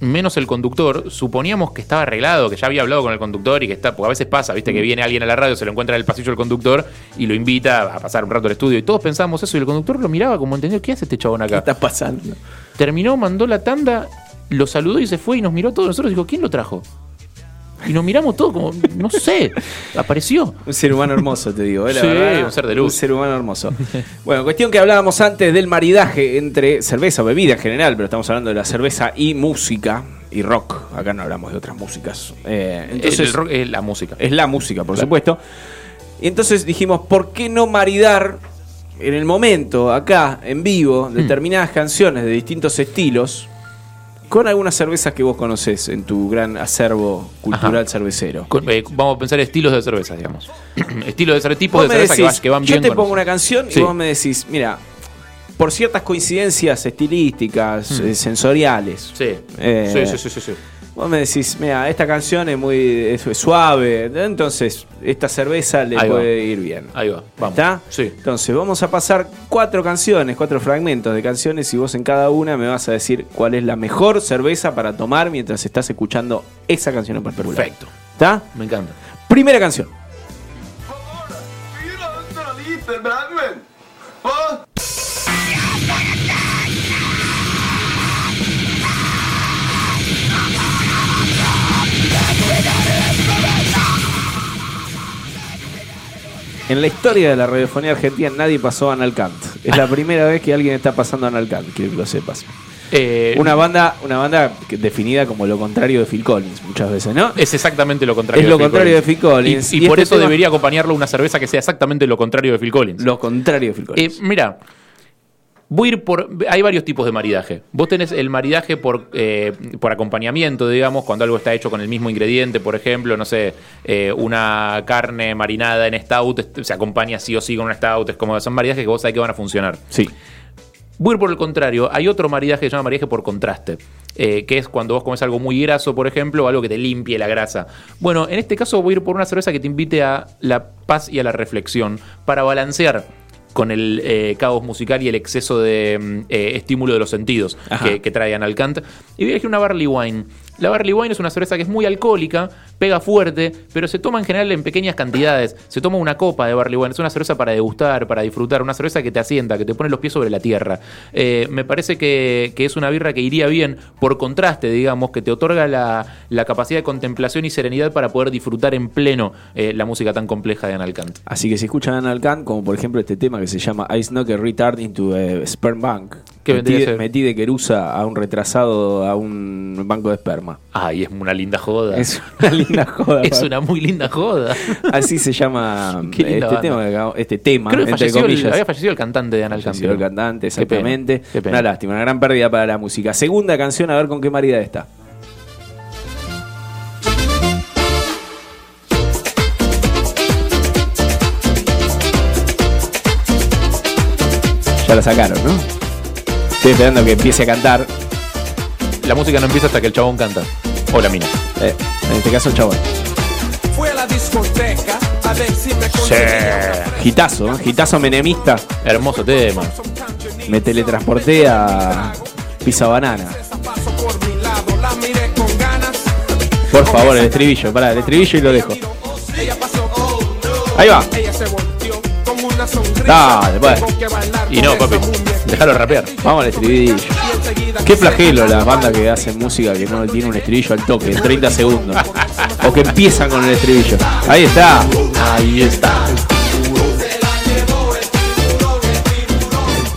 menos el conductor, suponíamos que estaba arreglado, que ya había hablado con el conductor y que está, porque a veces pasa, viste, que viene alguien a la radio, se lo encuentra en el pasillo del conductor y lo invita a pasar un rato al estudio. Y todos pensábamos eso, y el conductor lo miraba como entendió, ¿qué hace este chabón ¿Qué acá? está pasando? Terminó, mandó la tanda, lo saludó y se fue y nos miró a todos nosotros y dijo, ¿quién lo trajo? Y nos miramos todos como, no sé, apareció. Un ser humano hermoso, te digo. ¿eh? La Sí, verdad, un ser de luz. Un ser humano hermoso. Bueno, cuestión que hablábamos antes del maridaje entre cerveza o bebida en general, pero estamos hablando de la cerveza y música y rock. Acá no hablamos de otras músicas. Eh, entonces, el rock es la música. es la música, por Claro. supuesto. Y entonces dijimos, ¿por qué no maridar en el momento, acá, en vivo, Hmm. determinadas canciones de distintos estilos con algunas cervezas que vos conocés en tu gran acervo cultural Ajá. cervecero? Con- eh, vamos a pensar estilos de cerveza, digamos. estilos de cerveza, tipos de cerveza que, van yo bien te con pongo una canción Sí. y vos me decís, mira, por ciertas coincidencias estilísticas, Mm. eh, sensoriales, Sí. Eh, sí, sí, sí, sí, sí. Vos me decís, mira, esta canción es muy es- es suave, entonces esta cerveza le Ahí va. puede ir bien. Ahí va, vamos. ¿Está? Sí. Entonces vamos a pasar cuatro canciones, cuatro fragmentos de canciones y vos en cada una me vas a decir cuál es la mejor cerveza para tomar mientras estás escuchando esa canción en particular. Perfecto. ¿Está? Me encanta. Primera canción. En la historia de la radiofonía argentina nadie pasó a Analcant. Es la primera vez que alguien está pasando a Analcant, quiero que lo sepas. Eh, Una banda, una banda que- definida como lo contrario de Phil Collins muchas veces, ¿no? es exactamente lo contrario Es lo Phil contrario Collins. de Phil Collins. Y, y Y por este eso tema- debería acompañarlo una cerveza que sea exactamente lo contrario de Phil Collins. Lo contrario de Phil Eh, Collins. mira, voy a ir por. Hay varios tipos de maridaje. Vos tenés el maridaje por, eh, por acompañamiento, digamos, cuando algo está hecho con el mismo ingrediente, por ejemplo, no sé, eh, una carne marinada en stout est- se acompaña sí o sí con una stout. Es como son maridajes que vos sabés que van a funcionar. sí. Voy a ir por el contrario. Hay otro maridaje que se llama maridaje por contraste, eh, que es cuando vos comes algo muy graso, por ejemplo, o algo que te limpie la grasa. Bueno, en este caso voy a ir por una cerveza que te invite a la paz y a la reflexión para balancear con el eh, caos musical y el exceso de mm, eh, estímulo de los sentidos que, que trae Analcant. Y voy a elegir una Barley Wine. La Barley Wine es una cerveza que es muy alcohólica, pega fuerte, pero se toma en general en pequeñas cantidades. Se toma una copa de Barley Wine. Es una cerveza para degustar, para disfrutar, una cerveza que te asienta, que te pone los pies sobre la tierra. Eh, me parece que, que es una birra que iría bien por contraste, digamos, que te otorga la, la capacidad de contemplación y serenidad para poder disfrutar en pleno eh, la música tan compleja de Analcant. Así que si escuchan Analcant, como por ejemplo este tema que se llama I Snuck a Retard into a Sperm Bank, ¿Qué metí, metí de querusa a un retrasado a un banco de Ay, es una linda joda. Es una linda joda. Es una muy linda joda. Así se llama este banda. tema, este tema Creo que entre falleció el- había fallecido el cantante de Analcant. Falleció el cantante, Qué pena, exactamente. qué pena. Una lástima, una gran pérdida para la música. Segunda canción, a ver con qué marida está. Ya la sacaron, ¿no? Estoy esperando que empiece a cantar. La música no empieza hasta que el chabón canta. O la mina. Eh, en este caso, el chabón. Fui a la discoteca a ver si me conseguía Gitazo. Gitazo menemista. Hermoso tema. Me teletransporté a Pizza Banana. por favor, el estribillo, pará, el estribillo y lo dejo. Ahí va. Dale, pues. Y no, papi. Déjalo rapear. Vamos al estribillo. Qué flagelo las bandas que hacen música que no tiene un estribillo al toque, en 30 segundos. O que empiezan con el estribillo. Ahí está. Ahí está.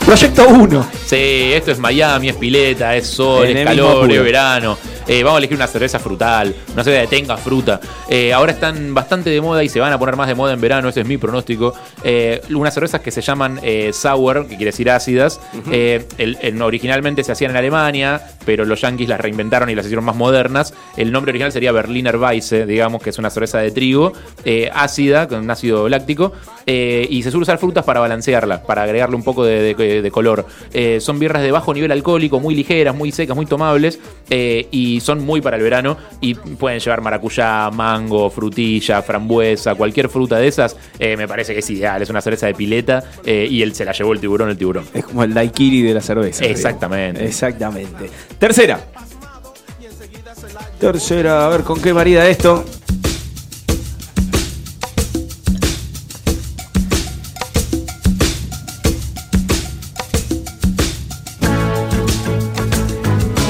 Proyecto 1. Sí, esto es Miami, es pileta, es sol, En es calor, es verano. Eh, vamos a elegir una cerveza frutal, una cerveza que tenga fruta. Eh, ahora están bastante de moda y se van a poner más de moda en verano, ese es mi pronóstico. Eh, unas cervezas que se llaman sour, que quiere decir ácidas. El- el- originalmente se hacían en Alemania, pero los yankees las reinventaron y las hicieron más modernas. El nombre original sería Berliner Weisse, digamos, que es una cerveza de trigo, ácida, con un ácido láctico, y se suele usar frutas para balancearla, para agregarle un poco de, de- de color. Son birras de bajo nivel alcohólico, muy ligeras, muy secas, muy tomables, eh, y son muy para el verano, y pueden llevar maracuyá, mango, frutilla, frambuesa, cualquier fruta de esas, eh, me parece que es ideal, es una cerveza de pileta, eh, y él se la llevó el tiburón, el tiburón. Es como el daiquiri de la cerveza. Exactamente. digamos. Exactamente. Tercera. Tercera, a ver con qué marida esto.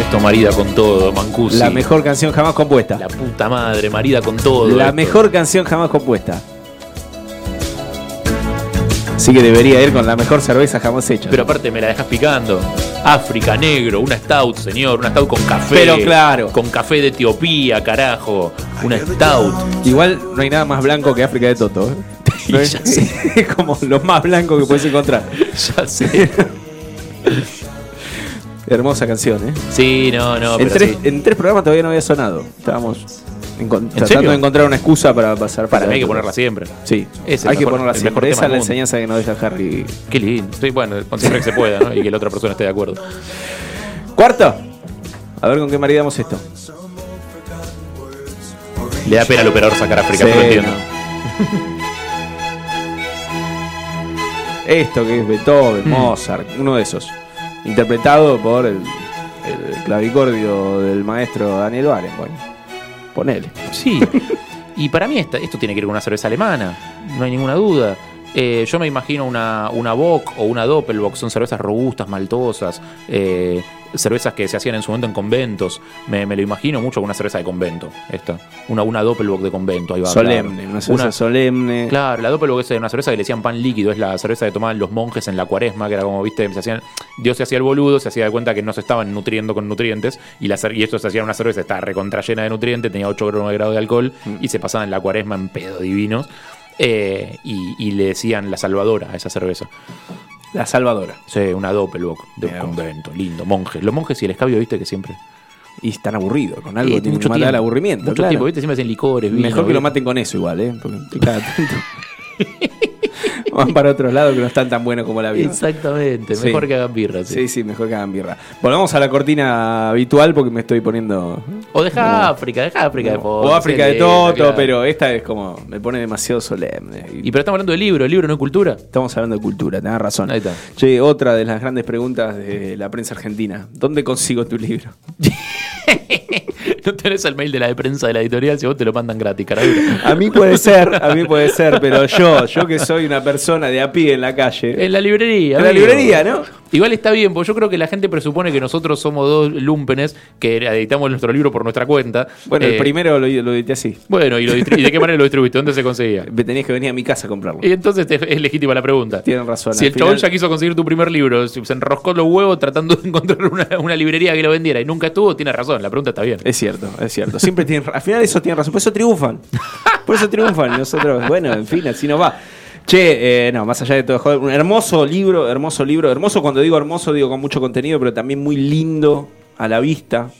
Esto marida con todo, Mancusi. La mejor canción jamás compuesta. La puta madre, marida con todo. La esto. mejor canción jamás compuesta. Así que debería ir con la mejor cerveza jamás hecha. Pero aparte me la dejas picando. África negro, una stout, señor, una stout con café. Pero claro. Con café de Etiopía, carajo. Una stout. Igual no hay nada más blanco que África de Toto. ¿eh? No es, Ya sé. es como lo más blanco que puedes encontrar. Ya sé. Hermosa canción, ¿eh? Sí, no, no, en, pero tres, sí. en tres programas todavía no había sonado. Estábamos tratando serio? de encontrar una excusa para pasar Para mí hay que ponerla siempre. Sí, Es hay que ponerla siempre. mejor Esa es la enseñanza que nos deja Harry. Qué lindo. Estoy bueno, siempre que se pueda, ¿no? Y que la otra persona esté de acuerdo. Cuarto. A ver con qué maridamos esto. Le da pena al operador sacar África, Sí, lo entiendo. no. Esto que es Beethoven. Mozart, uno de esos. Interpretado por el, el clavicordio del maestro Daniel Barenboim. Ponele. Sí. Y para mí esta- esto tiene que ir con una cerveza alemana, no hay ninguna duda. Eh, yo me imagino una, una Bock o una Doppelbock, son cervezas robustas, maltosas, eh, cervezas que se hacían en su momento en conventos. Me, me lo imagino mucho con una cerveza de convento, esta. Una, una Doppelbock de convento, ahí va. Solemne, claro. una cerveza solemne. Claro, la Doppelbock es una cerveza que le decían pan líquido, es la cerveza que tomaban los monjes en la cuaresma, que era como, viste, se hacían, Dios se hacía el boludo, se hacía de cuenta que no se estaban nutriendo con nutrientes, y, la, y esto se hacía una cerveza, estaba recontra llena de nutrientes, tenía 8 o 9 grados de alcohol, y se pasaban en la cuaresma en pedo divinos, eh, y, y le decían la salvadora a esa cerveza. La Salvadora. Sí, una Doppelbock de un convento, lindo, monjes. Los monjes y el escabio, viste, que siempre... Y están aburridos. Con algo Eh, tienen que mucho matar el tiempo, aburrimiento. Mucho claro. tiempo, viste, siempre hacen licores, vino, Mejor que lo maten con eso igual, ¿eh? Porque cada tanto van para otros lados que no están tan buenos como la vida. Exactamente, Sí. mejor que hagan birra. sí. Sí, sí, mejor que hagan birra. Volvamos a la cortina habitual porque me estoy poniendo. O deja África, deja África de fondo, O África de Toto, claro. pero esta es como. Me pone demasiado solemne. Y pero estamos hablando de libro, el libro no es cultura. Estamos hablando de cultura, tenés razón. Ahí está. Che, otra de las grandes preguntas de la prensa argentina. ¿Dónde consigo tu libro? No tenés el mail de la de prensa de la editorial si vos te lo mandan gratis, caradura. A mí puede ser, a mí puede ser, pero yo, yo que soy una persona de a pie en la calle. En la librería. En la librería, ¿no? Igual está bien, porque yo creo que la gente presupone que nosotros somos dos lumpenes que editamos nuestro libro por nuestra cuenta. Bueno, el Eh, primero lo, lo edité así. Bueno, ¿y, lo ¿y de qué manera lo distribuiste? ¿Dónde se conseguía? Me tenías que venir a mi casa a comprarlo. Y entonces es legítima la pregunta. Tienen razón. Si el chabón ya quiso conseguir tu primer libro, se enroscó los huevos tratando de encontrar una, una librería que lo vendiera y nunca estuvo, tiene razón, la pregunta está bien. Es cierto, es cierto. Siempre tienen, al final eso tienen razón. Por eso triunfan. Por eso triunfan. Y Nosotros, bueno, en fin, así nos va. Che, eh, no, más allá de todo, joder, un hermoso libro, hermoso libro. Hermoso cuando digo hermoso, digo con mucho contenido, pero también muy lindo a la vista.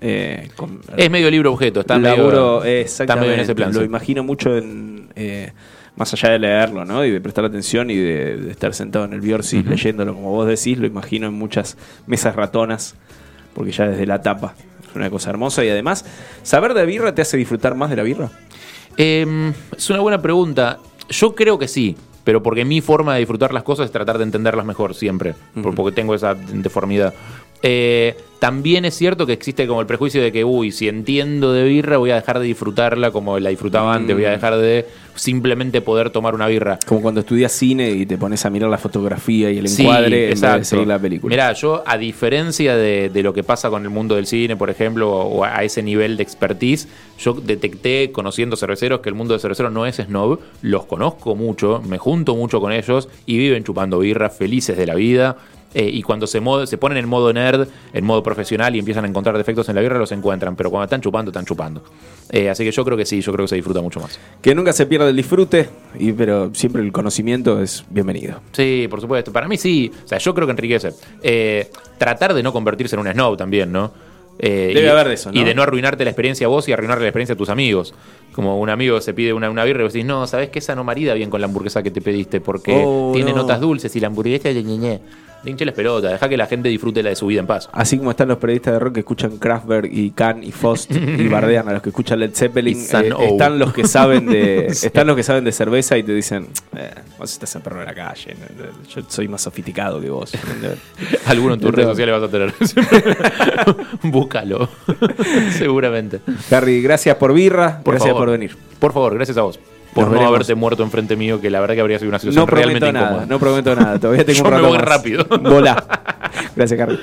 Eh, con, Es medio libro objeto, está laburo, medio, eh, está exactamente. medio en ese plan. Lo imagino mucho en. eh, más allá de leerlo, ¿no? Y de prestar atención y de, de estar sentado en el Biorsi leyéndolo, como vos decís, lo imagino en muchas mesas ratonas, porque ya desde la tapa es una cosa hermosa. Y además, ¿saber de birra te hace disfrutar más de la birra? Eh, es una buena pregunta. Yo creo que sí, pero porque mi forma de disfrutar las cosas es tratar de entenderlas mejor siempre, por- porque tengo esa deformidad. Eh, también es cierto que existe como el prejuicio de que, uy, si entiendo de birra voy a dejar de disfrutarla como la disfrutaba antes, voy a dejar de simplemente poder tomar una birra. Como cuando estudias cine y te pones a mirar la fotografía y el Sí, encuadre en vez de exacto. seguir la película. Mirá, yo, a diferencia de, de lo que pasa con el mundo del cine, por ejemplo, o a ese nivel de expertise, yo detecté, conociendo cerveceros, que el mundo de cerveceros no es snob. Los conozco mucho, me junto mucho con ellos y viven chupando birra, felices de la vida. Eh, y cuando se, modo- se ponen en modo nerd, en modo profesional y empiezan a encontrar defectos en la birra, los encuentran. Pero cuando están chupando, están chupando. Eh, así que yo creo que sí, yo creo que se disfruta mucho más. Que nunca se pierda el disfrute, y, pero siempre el conocimiento es bienvenido. Sí, por supuesto. Para mí sí. O sea, yo creo que enriquece. Eh, tratar de no convertirse en un snob también, ¿no? Debe y, haber de eso, ¿no? Y de no arruinarte la experiencia a vos y arruinarle la experiencia a tus amigos. Como un amigo se pide una, una birra y vos decís, no, ¿sabes que esa no marida bien con la hamburguesa que te pediste? Porque Oh, tiene no. notas dulces y la hamburguesa es de ñeñe. Hinche las pelotas, deja que la gente disfrute la de su vida en paz. Así como están los periodistas de rock que escuchan Kraftwerk y Can y Fost y bardean a los que escuchan Led Zeppelin, eh, están los que saben de Sí. están los que saben de cerveza y te dicen, eh, vos estás en perro de la calle, yo soy más sofisticado que vos. Alguno en tus redes sociales vas a tener. Búscalo. Seguramente. Harry, gracias por birra, Por gracias favor. Por venir. Por favor, gracias a vos. Por Nos no veremos. haberte muerto enfrente mío, que la verdad que habría sido una situación No realmente nada, incómoda. no prometo nada, todavía tengo Yo un me rato voy más. rápido. Volá. Gracias, Harry.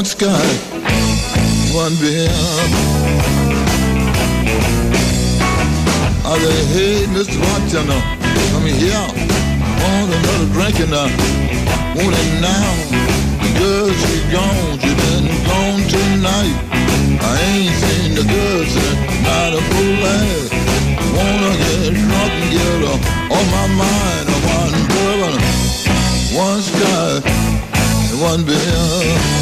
One sky, one beer. I say, hey, Mr. Come here. Want another drink and I want it now. Girl, she gone, she been gone tonight. I ain't seen the girl since night of full last. Wanna get drunk and get her on my mind. One bourbon, one sky, one beer.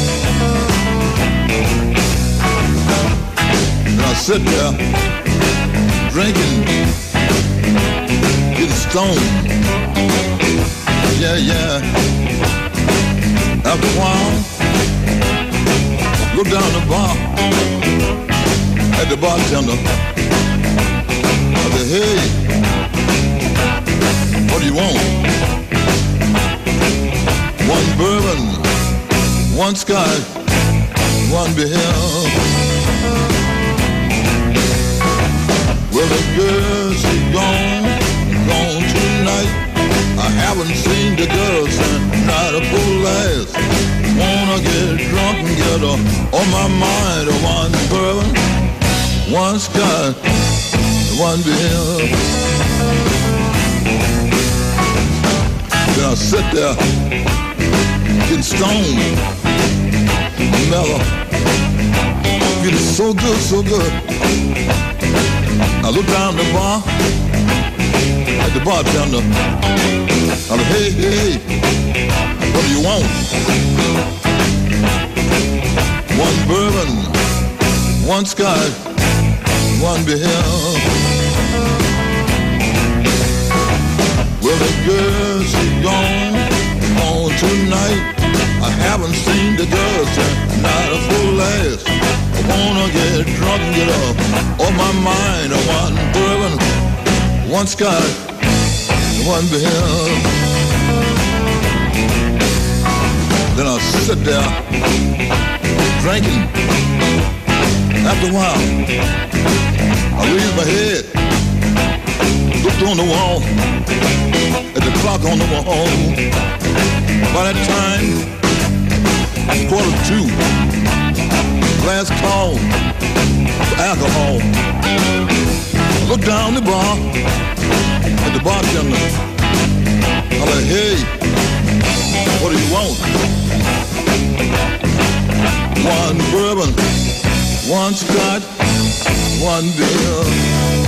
I sit there drinking, getting stoned. Yeah, yeah. After a while, look down the bar at the bartender. I said, hey, what do you want? One bourbon, one scotch, one beer. Well, the girl, she gone, gone tonight. I haven't seen the girl since night full last. Wanna get drunk and get her on oh, my mind. One bourbon, one scotch, one beer. Then I sit there, getting stoned, mellow, getting so good, so good. I look down the bar at the bartender. I said, hey, hey, what do you want? One bourbon, one scotch, one beer. Well, the girl, she gone, gone tonight. Haven't seen the girl since night of full last. I wanna get drunk and get up on my mind. I want bourbon, one scotch, one beer. Then I sit there drinking. After a while, I raised my head, looked on the wall, at the clock on the wall. By that time, quarter two, last call alcohol. I looked down the bar at the bartender. I like, hey, what do you want? One bourbon, one scotch, one beer.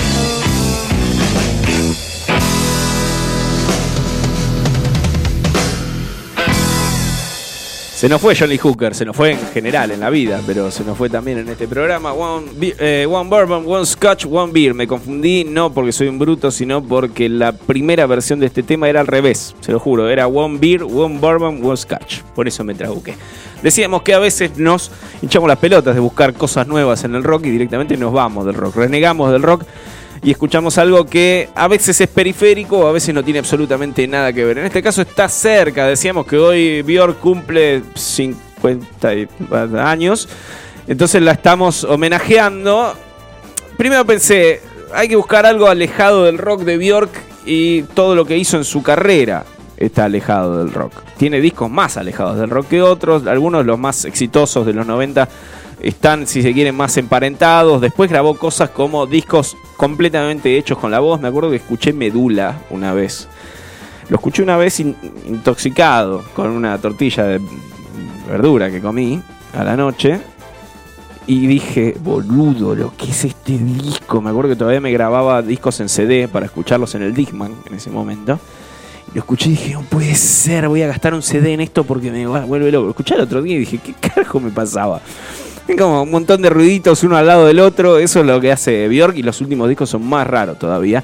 Se nos fue Johnny Hooker, se nos fue en general en la vida, pero se nos fue también en este programa. One, eh, one bourbon, one scotch, one beer. Me confundí no porque soy un bruto, sino porque la primera versión de este tema era al revés. Se lo juro, era one beer, one bourbon, one scotch. Por eso me trabuqué. Decíamos que a veces nos hinchamos las pelotas de buscar cosas nuevas en el rock y directamente nos vamos del rock. Renegamos del rock y escuchamos algo que a veces es periférico a veces no tiene absolutamente nada que ver. En este caso está cerca, decíamos que hoy Björk cumple 50 y- años, entonces la estamos homenajeando. Primero pensé, hay que buscar algo alejado del rock de Bjork y todo lo que hizo en su carrera está alejado del rock. Tiene discos más alejados del rock que otros, algunos de los más exitosos de los 90 están, si se quieren, más emparentados. Después grabó cosas como discos completamente hechos con la voz. Me acuerdo que escuché Medula una vez. Lo escuché una vez in- intoxicado con una tortilla de verdura que comí a la noche. Y dije, boludo, lo que es este disco. Me acuerdo que todavía me grababa discos en CD para escucharlos en el Discman en ese momento. Lo escuché y dije, no puede ser, voy a gastar un CD en esto porque me vuelve loco. Lo escuché el otro día y dije, ¿qué carajo me pasaba? Es como un montón de ruiditos uno al lado del otro. Eso es lo que hace Bjork y los últimos discos son más raros todavía.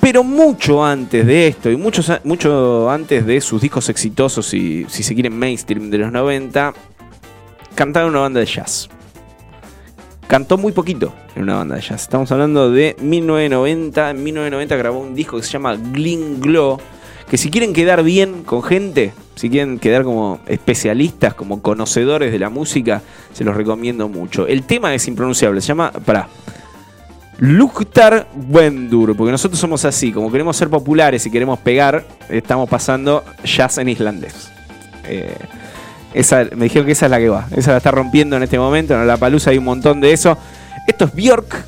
Pero mucho antes de esto y mucho, mucho antes de sus discos exitosos y, si se quieren, mainstream de los 90, cantaba en una banda de jazz. Cantó muy poquito en una banda de jazz. Estamos hablando de 1990. En 1990 grabó un disco que se llama Gling Glow. Que si quieren quedar bien con gente, si quieren quedar como especialistas, como conocedores de la música, se los recomiendo mucho. El tema es impronunciable, se llama. Pará. Luktar Wendur, porque nosotros somos así, como queremos ser populares y queremos pegar, estamos pasando jazz en islandés. Eh, me dijeron que esa es la que va, esa la está rompiendo en este momento, en la palusa hay un montón de eso. Esto es Björk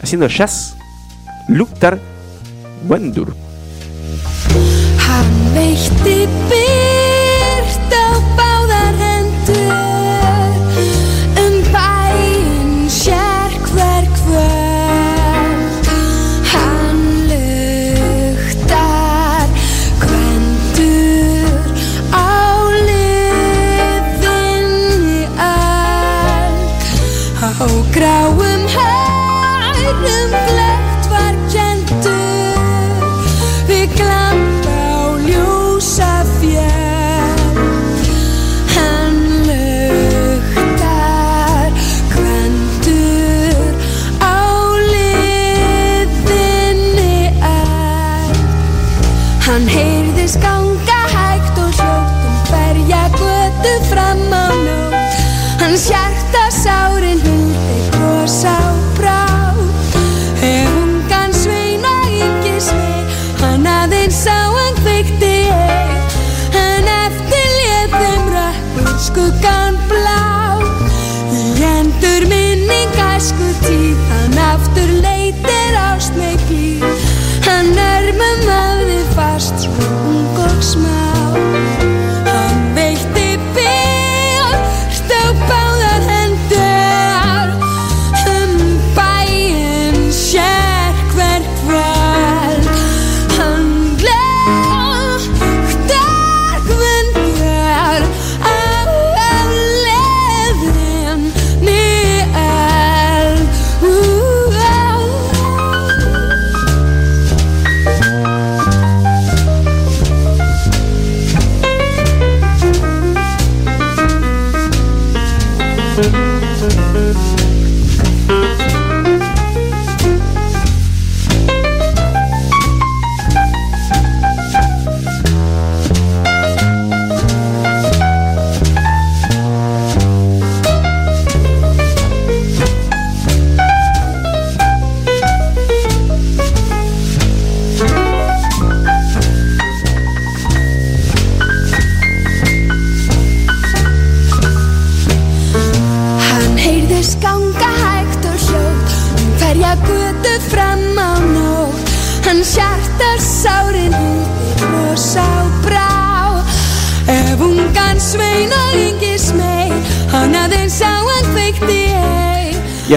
haciendo jazz, Luktar Wendur. hand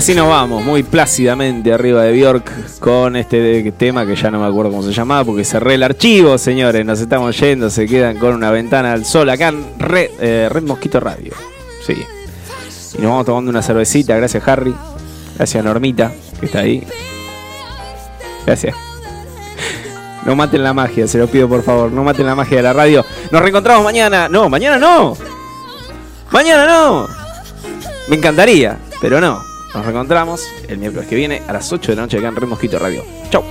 así nos vamos, muy plácidamente arriba de Bjork con este tema que ya no me acuerdo cómo se llamaba porque cerré el archivo, señores. Nos estamos yendo, se quedan con una ventana al sol acá en Red, eh, Red Mosquito Radio. Sí. Y nos vamos tomando una cervecita, gracias Harry. Gracias Normita, que está ahí. Gracias. No maten la magia, se lo pido por favor. No maten la magia de la radio. Nos reencontramos mañana. No, mañana no. Mañana no. Me encantaría, pero no. Nos reencontramos el miércoles que viene a las 8 de la noche acá en Remosquito Radio. Chau.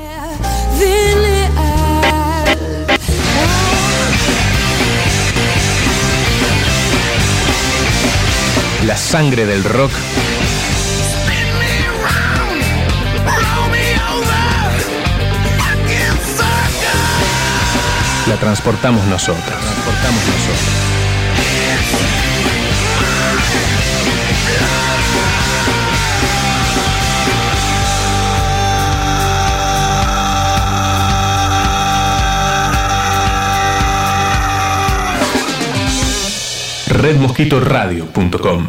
La sangre del rock la transportamos nosotros. La transportamos nosotros. redmosquitoradio.com